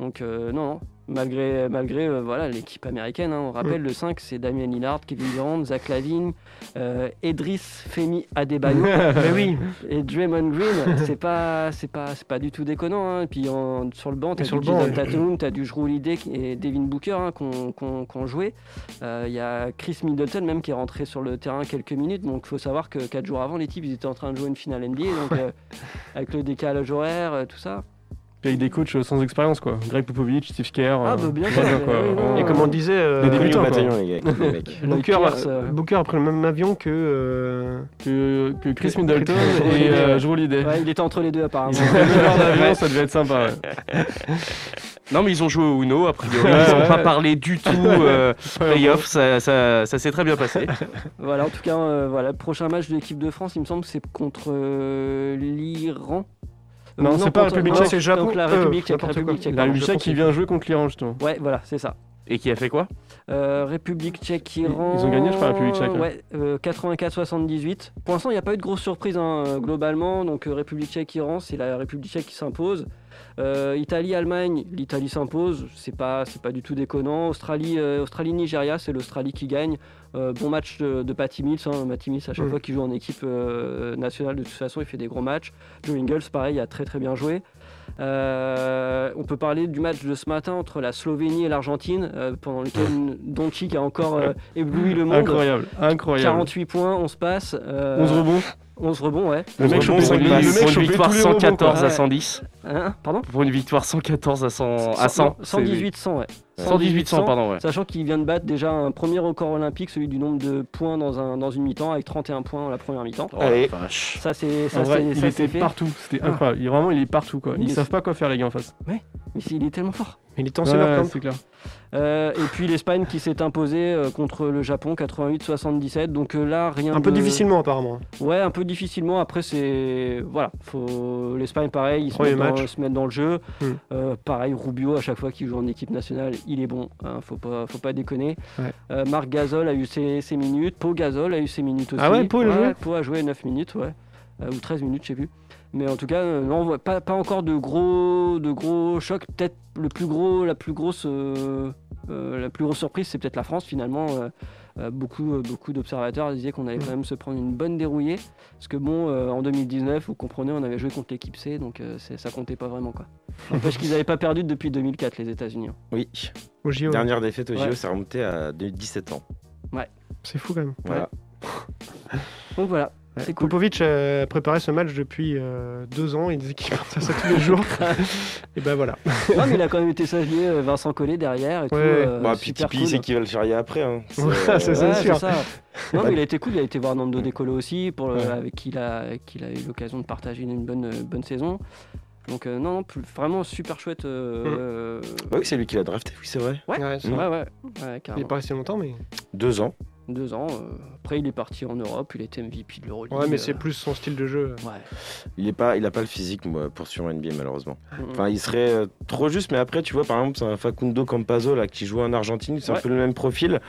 Euh, donc euh, non, non. Malgré, malgré euh, voilà l'équipe américaine, hein, on rappelle le 5, c'est Damien Lillard, Kevin Durant, Zach Lavine, euh, Edris Femi Adebayo. Mais oui. Et Draymond Green, c'est pas, c'est pas, c'est pas du tout déconnant. hein. Et puis en- sur le banc, t'as du Jason. Tatum, t'as du Jrue et Devin Booker hein, qu'on qu'on- qu'on joué. Euh, Il y a Chris Middleton même qui est rentré sur le terrain quelques minutes. Donc il faut savoir que quatre jours avant, les types ils étaient en train de jouer une finale NBA, donc euh, avec le décalage horaire, euh, tout ça. Puis avec des coachs euh, sans expérience, quoi. Greg Popovich, Steve Kerr. Ah, euh, bah, bien voilà, sûr, Vraiment, Et comme on disait, euh, Des débutants, quoi. bataillon, les gars, les mecs. Booker, euh, euh, Booker a pris le même avion que. euh, que, que Chris Middleton Chris et euh, Joe Holiday. Ouais, il était entre les deux apparemment. Ils ont fait leur avion, ça devait être sympa. ouais. Non, mais ils ont joué au Uno, a priori. Ouais, Ils n'ont ouais. pas parlé du tout euh, playoff. Ça, ça, ça s'est très bien passé. Voilà, en tout cas, euh, voilà, le prochain match de l'équipe de France, il me semble que c'est contre euh, l'Iran. Euh, Non, c'est pas contre- République tchèque, c'est Japon. Donc la Euh, République tchèque. La pardon. République tchèque qui vient jouer contre l'Iran, justement. Ouais, voilà, c'est ça. Et qui a fait quoi? Euh, République tchèque, Iran. Ils ont gagné, je crois, la République tchèque, hein. Ouais, euh, 84-78. Pour l'instant, il n'y a pas eu de grosse surprise hein, euh, globalement. Donc, euh, République tchèque, Iran, c'est la République tchèque qui s'impose. Euh, Italie, Allemagne, l'Italie s'impose. C'est pas, c'est pas du tout déconnant. Australie, euh, Australie, Nigeria, c'est l'Australie qui gagne. Euh, bon match de, de Patty Mills. Hein. Patty Mills, à chaque Mm. fois qu'il joue en équipe nationale, de toute façon, il fait des gros matchs. Joe Ingles, pareil, a très très bien joué. On peut parler du match de ce matin entre la Slovénie et l'Argentine, pendant lequel Doncic a encore ébloui le monde. Incroyable, incroyable. 48 points, 11 passes. euh, 11 rebonds. 11 rebonds, ouais. Le mec pour une, le mec pour une victoire tous les rebonds, 114 quoi. à 110. Hein Pardon Pour une victoire 114 à 100. À 100 c'est- 118 100, ouais. 118 100, pardon, ouais. Sachant qu'il vient de battre déjà un premier record olympique, celui du nombre de points dans, un, dans une mi-temps, avec 31 points la première mi-temps. Allez. Vache. Ça, c'est ça, vrai, il ça, était partout, c'était Ah. incroyable. Il, vraiment, il est partout quoi. Ils mais savent pas quoi faire les gars en face. Mais c'est- il est tellement fort. Il est Ouais, camp. c'est clair. Euh, et puis l'Espagne qui s'est imposée euh, contre le Japon 88-77. Donc euh, là, rien Un peu difficilement, apparemment. Ouais, un peu difficilement. Après, c'est. Voilà. Faut... L'Espagne, pareil, ils se mettent, dans, match. se mettent dans le jeu. Hmm. Pareil, Rubio, à chaque fois qu'il joue en équipe nationale, il est bon. hein, faut, pas, faut pas déconner. Ouais. Marc Gasol a eu ses, ses minutes. Pau Gasol a eu ses minutes aussi. Ah ouais, Pau, il a joué Pau a joué 9 minutes, ouais. Ou 13 minutes, je sais plus. Mais en tout cas, euh, non, pas, pas encore de gros, de gros chocs. Peut-être le plus gros, la plus grosse, euh, euh, la plus grosse surprise, c'est peut-être la France finalement. euh, euh, beaucoup, euh, beaucoup d'observateurs disaient qu'on allait quand même se prendre une bonne dérouillée. Parce que bon, euh, en 2019, vous comprenez, on avait joué contre l'équipe C, donc euh, ça comptait pas vraiment quoi. N'empêche qu'ils n'avaient pas perdu depuis 2004 les États-Unis. hein. Oui. Au JO. Dernière défaite au JO, Ouais. ça remontait à de- 17 ans. C'est fou quand même. Voilà. Donc voilà, Ouais. c'est cool. Popovic a préparé ce match depuis euh, deux ans. Il disait qu'il pensait à ça tous les jours. et ben voilà. Non, mais il a quand même été salué, euh, Vincent Collet derrière et tout. Ouais. euh, Bah, puis Tipeee, cool. c'est qui va le charrier après. Hein. C'est, Ouais, euh, sûr. ça. Non, mais il a été cool. Il a été voir Nando Decolo aussi, pour le- Ouais. avec qui il a, avec qui il a eu l'occasion de partager une bonne, bonne saison. Donc, euh, non, non, plus- vraiment super chouette. euh, bah oui, c'est lui qui l'a drafté, oui, c'est vrai. Ouais, Ouais, c'est ouais, vrai. ouais, ouais, Il est pas resté longtemps, mais. Deux ans. Deux ans. euh, après, il est parti en Europe. Il était MVP de l'Euroleague. Ouais, mais euh, c'est plus son style de jeu. Ouais. Il est pas, il a pas le physique moi, pour suivre un NBA malheureusement. Enfin, il serait euh, trop juste, mais après, tu vois, par exemple, c'est un Facundo Campazzo là qui joue en Argentine, c'est Ouais. un peu le même profil.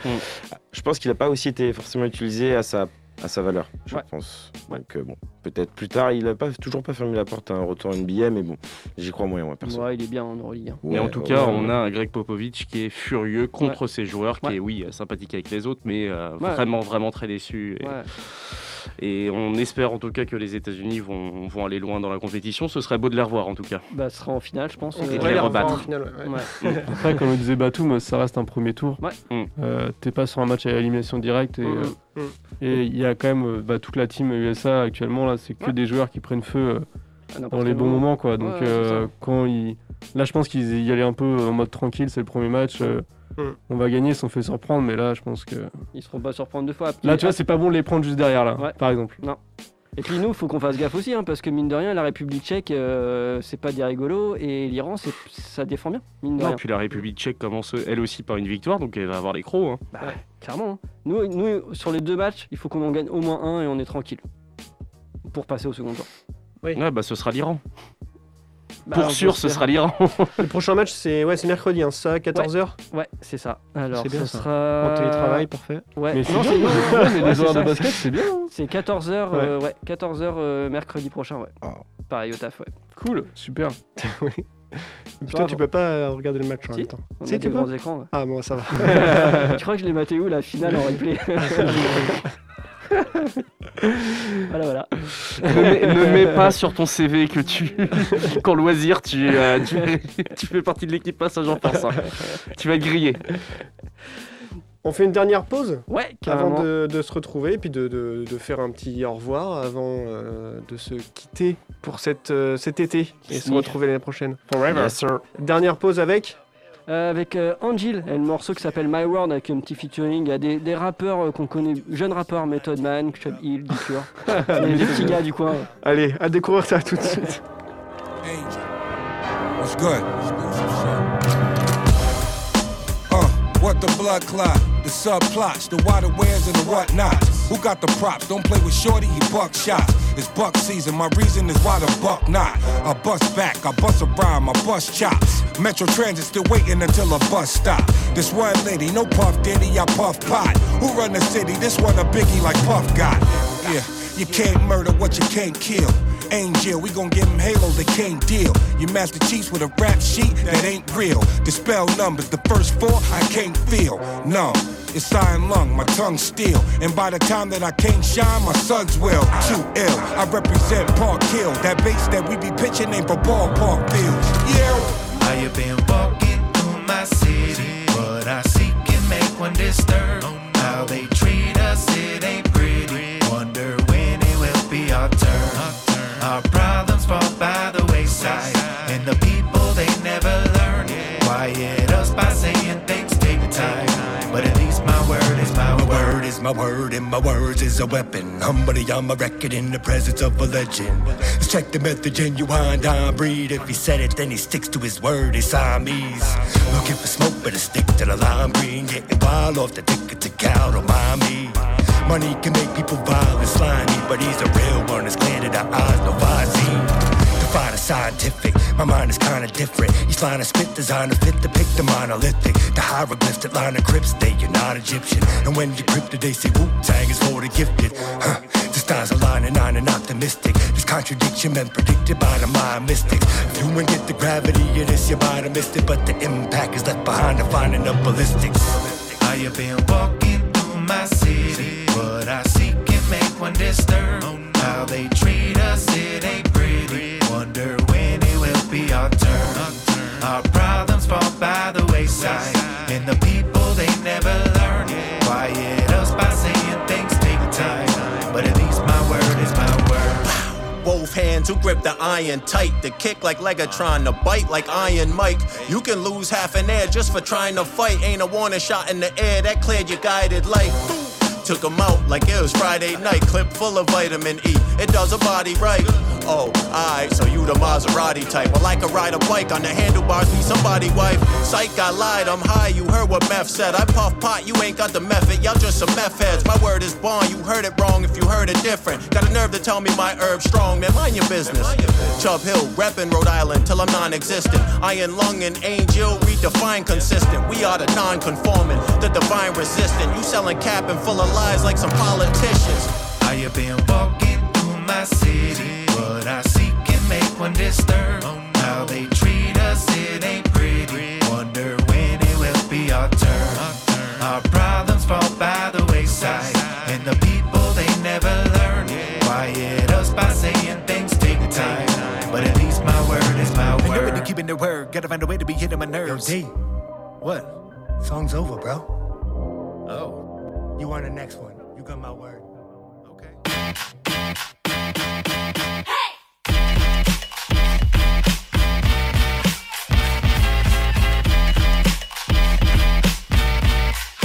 Je pense qu'il a pas aussi été forcément utilisé à sa, à sa valeur, je Ouais. pense. Ouais. Donc euh, bon, peut-être plus tard, il a pas toujours pas fermé la porte à un retour NBA, mais bon, j'y crois moyen moi perso. Ouais, il est bien en Euroleague. hein. Mais en tout ouais, cas, ouais, on a un Greg Popovich qui est furieux contre ses joueurs, qui Ouais. est, oui, sympathique avec les autres, mais euh, Ouais. vraiment, vraiment très déçu. Et, Ouais. Et on espère en tout cas que les États-Unis vont, vont aller loin dans la compétition. Ce serait beau de les revoir en tout cas. Bah, ce sera en finale, je pense. On euh, les rebattre. en finale, ouais. ouais. Après, comme le disait Batum, ça reste un premier tour. Ouais. Mm. Euh, T'es pas sur un match à élimination directe et euh, Mm. et il y a quand même euh, bah, toute la team USA actuellement là, c'est que Ouais. des joueurs qui prennent feu euh, dans les bons moment. moments quoi. Donc euh, quand ils là, je pense qu'ils y allaient un peu en mode tranquille, c'est le premier match. Euh, Mm. On va gagner, ils se sont fait surprendre, mais là, je pense que Ils se feront pas surprendre deux fois. là, tu vois, c'est pas bon de les prendre juste derrière là, Ouais. par exemple. Et puis nous, faut qu'on fasse gaffe aussi, hein, parce que mine de rien, la République tchèque, euh, c'est pas des rigolos, et l'Iran, c'est- ça défend bien, mine de Non, rien. puis la République tchèque commence elle aussi par une victoire, donc elle va avoir les crocs. hein. Bah, clairement. hein. Nous, nous, sur les deux matchs, il faut qu'on en gagne au moins un et on est tranquille. Pour passer au second tour. Oui. Ouais, bah ce sera l'Iran. Bah, Pour sûr, ce se sera l'Iran. Le prochain match, c'est ouais, c'est mercredi, hein, ça, 14h. Ouais, c'est ça. Alors, C'est bien, ce ça. sera. En télétravail, parfait. Ouais, Mais c'est bien, ouais, mais les c'est horaires de basket, c'est bien. hein. C'est 14h, euh, ouais, 14h mercredi prochain, ouais. Oh. Pareil au taf, ouais. Cool, super. oui. Toi, tu peux pas euh, regarder le match en Si. même temps. On Si, a tu des peux grands écrans. ouais. Ah, bon, ça va. tu crois que je l'ai maté où la finale en replay? Voilà, voilà. ne, mets, ne mets pas sur ton CV que tu, qu'en loisir, tu, euh, tu, tu fais partie de l'équipe passage en force. hein. Tu vas être grillé. On fait une dernière pause Ouais, avant carrément. de, de se retrouver et puis de, de- de faire un petit au revoir avant euh, de se quitter pour cette, euh, cet été et se retrouver l'année prochaine. Forever. Yes, sir. Dernière pause avec Euh, avec euh, Angel, et le morceau qui s'appelle My World avec un petit featuring. Il y a des, des rappeurs euh, qu'on connaît, jeunes rappeurs, Method Man, Chub Hill, Dicure. des, des petits gars du coin. Allez, à découvrir ça tout de suite. Angel. What's good? Uh, what the blood clot, the subplots, the water wears and the whatnots. Who got the props? Don't play with shorty, he buck shots. It's buck season, my reason is why the buck not. I bust back, I bust a rhyme, I bust chops. Metro Transit still waiting until a bus stop. This one lady, no puff diddy, I puff pot. Who run the city? This one a biggie like Puff got. Yeah, you can't murder what you can't kill. Angel, we gon' give him Halo, they can't deal. You Master Chiefs with a rap sheet that ain't real. Dispel numbers, the first four I can't feel. No, it's iron lung, my tongue steel. And by the time that I can't shine, my sons will. Too ill, I represent Park Hill. That base that we be pitching ain't for ballpark fields. Yeah. I have been walking through my city. What I seek can make one disturb. How they treat us, it word and my words is a weapon. Humbly on my record in the presence of a legend. Let's check the method, genuine, Don breed. If he said it, then he sticks to his word. He's Siamese. Looking for smoke, better stick to the lime green. Getting wild off the ticket to cow, don't mind me. Money can make people vile and slimy, but he's a real one. It's clear to the eyes, no visine. Defy the scientific, my mind is kinda different. Each line of spit designed to fit the pick the monolithic. The hieroglyphs that line the crypts, they you're not Egyptian. And when you cryptid, they say Wu Tang is for the gifted. Huh. The stars aligning on and optimistic. This contradiction meant predicted by the mind mystics. If you ain't get the gravity of this, you might have missed it. But the impact is left behind to finding the ballistics. I have been walking through my city. What I seek can make one disturb. How they treat us, it ain't. Turn. Our problems fall by the wayside. And the people, they never learn. Quiet us by saying things take time. But at least my word is my word. Both hands who grip the iron tight. The kick like Legatron, the bite like Iron Mike. You can lose half an air just for trying to fight. Ain't a warning shot in the air that cleared your guided light. Took him out like it was Friday night. Clip full of vitamin E. It does a body right. Oh, alright, so you the Maserati type. I could ride a bike on the handlebars, be somebody wife. Psych, I lied, I'm high, you heard what meth said. I puff pot, you ain't got the method, y'all just some meth heads. My word is bond, you heard it wrong if you heard it different. Got a nerve to tell me my herb strong, man, mind your business. Chubb Hill, reppin' Rhode Island till I'm non existent. Iron lung and angel, redefine consistent. We are the non conforming, the divine resistant. You selling cap and full of lies like some politicians. I have been walking through my city. One disturb. How oh, they treat us, it ain't pretty. Wonder when it will be our turn. Our problems fall by the wayside. And the people, they never learn. Quiet us by saying things take time. But at least my word is my And you're word. really keeping the word. Gotta find a way to be hitting my nerves. Yo, D. What? Song's over, bro. Oh. You on the next one. You got my word.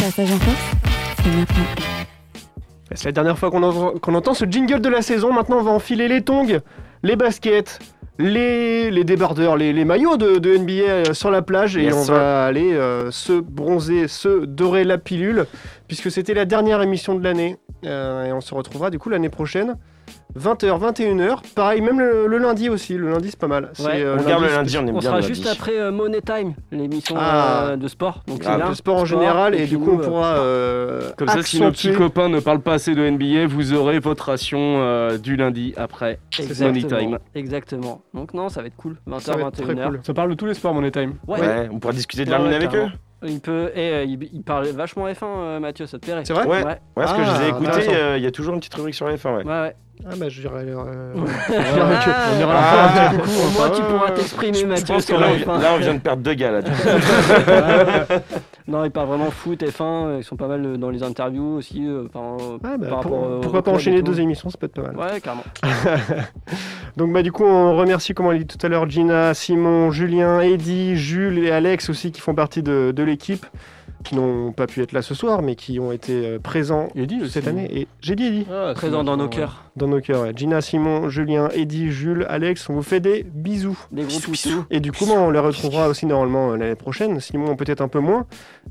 Passage en force, c'est maintenant. C'est la dernière fois qu'on en- qu'on entend ce jingle de la saison. Maintenant, on va enfiler les tongs, les baskets, les, les débardeurs, les, les maillots de, de NBA euh, sur la plage et Yes, on sir. va aller euh, se bronzer, se dorer la pilule, puisque c'était la dernière émission de l'année. Euh, et on se retrouvera du coup l'année prochaine. 20h, 21h. Pareil, même le, le lundi aussi. Le lundi, c'est pas mal. Ouais, euh, on garde le lundi, on aime On bien sera le juste lundi. après euh, Money Time, l'émission Ah. euh, de sport. Donc Ah, bien. Le sport en général, et, du coup, nous, on pourra. euh, Comme ça, si nos petits copains ne parlent pas assez de NBA, vous aurez votre ration euh, du lundi après Money Exactement. Time. Exactement. Donc non, ça va être cool. 20h, Ça va être très 21h. cool. Ça parle de tous les sports, Money Time. Ouais. Ouais, on pourra discuter de ouais, avec eux. Il peut. Et euh, il, il parle vachement F1, euh, Mathieu, ça te plairait C'est vrai Ouais. Ouais. Ouais, parce que je les ai Ah, écoutés, euh, il y a toujours une petite rubrique sur la F1, ouais. Ouais, ouais. Ah, bah, je dirais. euh, Ah, On ira Ah, leur faire un petit coucou. Moins, tu pourras t'exprimer, Je Mathieu, pense que sur là, la on vient, F1. là, on vient de perdre deux gars là. Non, ils parlent vraiment foot, F1, ils sont pas mal euh, dans les interviews aussi. euh, enfin, euh, Ah, bah, par pour- rapport, euh, au pourquoi pas enchaîner deux émissions, ça peut être pas mal. Ouais, carrément. Donc bah du coup on remercie comme on l'a dit tout à l'heure Gina, Simon, Julien, Eddy, Jules et Alex aussi qui font partie de, de l'équipe, qui n'ont pas pu être là ce soir mais qui ont été euh, présents cette année. Et j'ai dit Eddy Ah, Présent dans nos cœurs. Dans nos cœurs. Gina, Simon, Julien, Eddy, Jules, Alex, on vous fait des bisous. Des gros toutous. Et du coup, bah, on les retrouvera aussi normalement euh, l'année prochaine. Simon, peut-être un peu moins.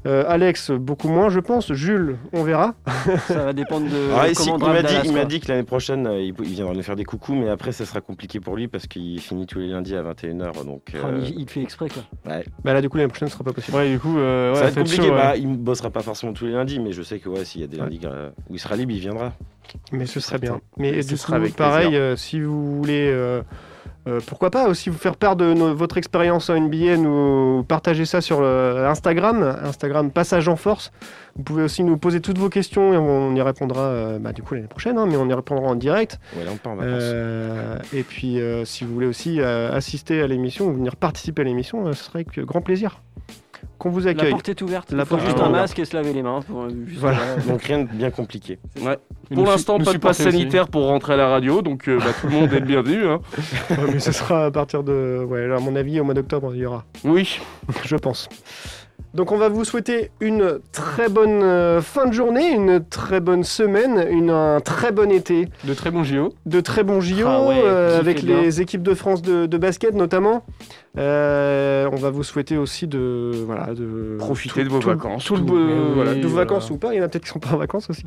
Euh, Alex, beaucoup moins, je pense. Jules, on verra. Ça va dépendre de Ah, et si, il m'a dit, il que l'année prochaine, euh, il, il viendra nous faire des coucous, mais après, ça sera compliqué pour lui parce qu'il finit tous les lundis à 21h. Donc, euh, il, il fait exprès quoi. ouais. Bah là, du coup, l'année prochaine, ce sera pas possible. Ouais, du coup, euh, ça ouais, va être compliqué. chaud, ouais. bah, il bossera pas forcément tous les lundis, mais je sais que ouais, s'il y a des lundis où il sera libre, il viendra. Mais ce serait bien. Mais Ce du sera coup, avec pareil, euh, si vous voulez, euh, euh, pourquoi pas aussi vous faire part de no- votre expérience en NBA, nous partager ça sur le Instagram, Instagram Passage en Force. Vous pouvez aussi nous poser toutes vos questions et on y répondra bah, du coup l'année prochaine, hein, mais on y répondra en direct. Ouais, là, on part en vacances. Et puis, si vous voulez aussi assister à l'émission ou venir participer à l'émission, ce serait avec grand plaisir qu'on vous La accueille. porte est ouverte. La porte juste est un masque et se laver les mains. Pour, euh, juste Voilà. Donc rien de bien compliqué. Ouais. Pour l'instant, pas de passe aussi. sanitaire pour rentrer à la radio, donc euh, bah, tout le monde est le bienvenu. hein. Ouais, mais ce sera à partir de, ouais, à mon avis, au mois d'octobre, il y aura. Oui. je pense. Donc on va vous souhaiter une très bonne euh, fin de journée, une très bonne semaine, une, un très bon été, De très bons JO. de très bons JO Ah ouais, euh, avec bien. les équipes de France de, de basket notamment. Euh, on va vous souhaiter aussi de voilà de Profiter tout- de vos tout- vacances, tout beau- voilà, de vos voilà. vacances ou pas. Il y en a peut-être qui sont pas en vacances aussi.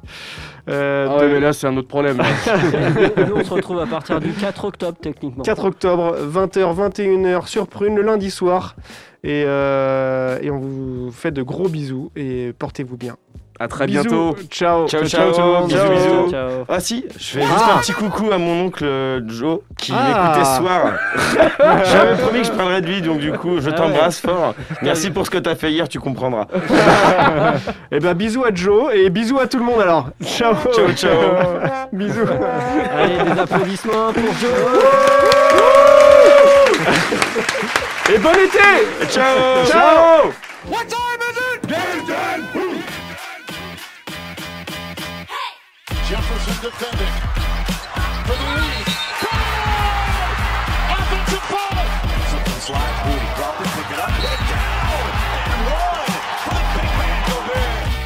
Euh, Ah de- ouais, mais là, c'est un autre problème. Nous, on se retrouve à partir du 4 octobre techniquement. 4 octobre, 20h, 21h sur Prune le lundi soir. Et, euh, et on vous fait de gros bisous et portez-vous bien. À très Bisous. bientôt. Ciao. Ciao, ciao, le monde. bisous, Ciao. bisous. Ciao. Ah si, je fais juste Ah. un petit coucou à mon oncle euh, Joe qui Ah. m'écoutait ce soir. J'avais promis que je parlerais de lui, donc du coup, je Ah t'embrasse fort. Merci pour ce que t'as fait hier, tu comprendras. Et ben bisous à Joe et bisous à tout le monde alors. Ciao. Ciao, ciao. bisous. Allez, des applaudissements pour Joe. Et bon été. Ciao. Ciao. What time is it? Game time. Jefferson defending for the lead. Good! Offensive foul. Slide. Rudy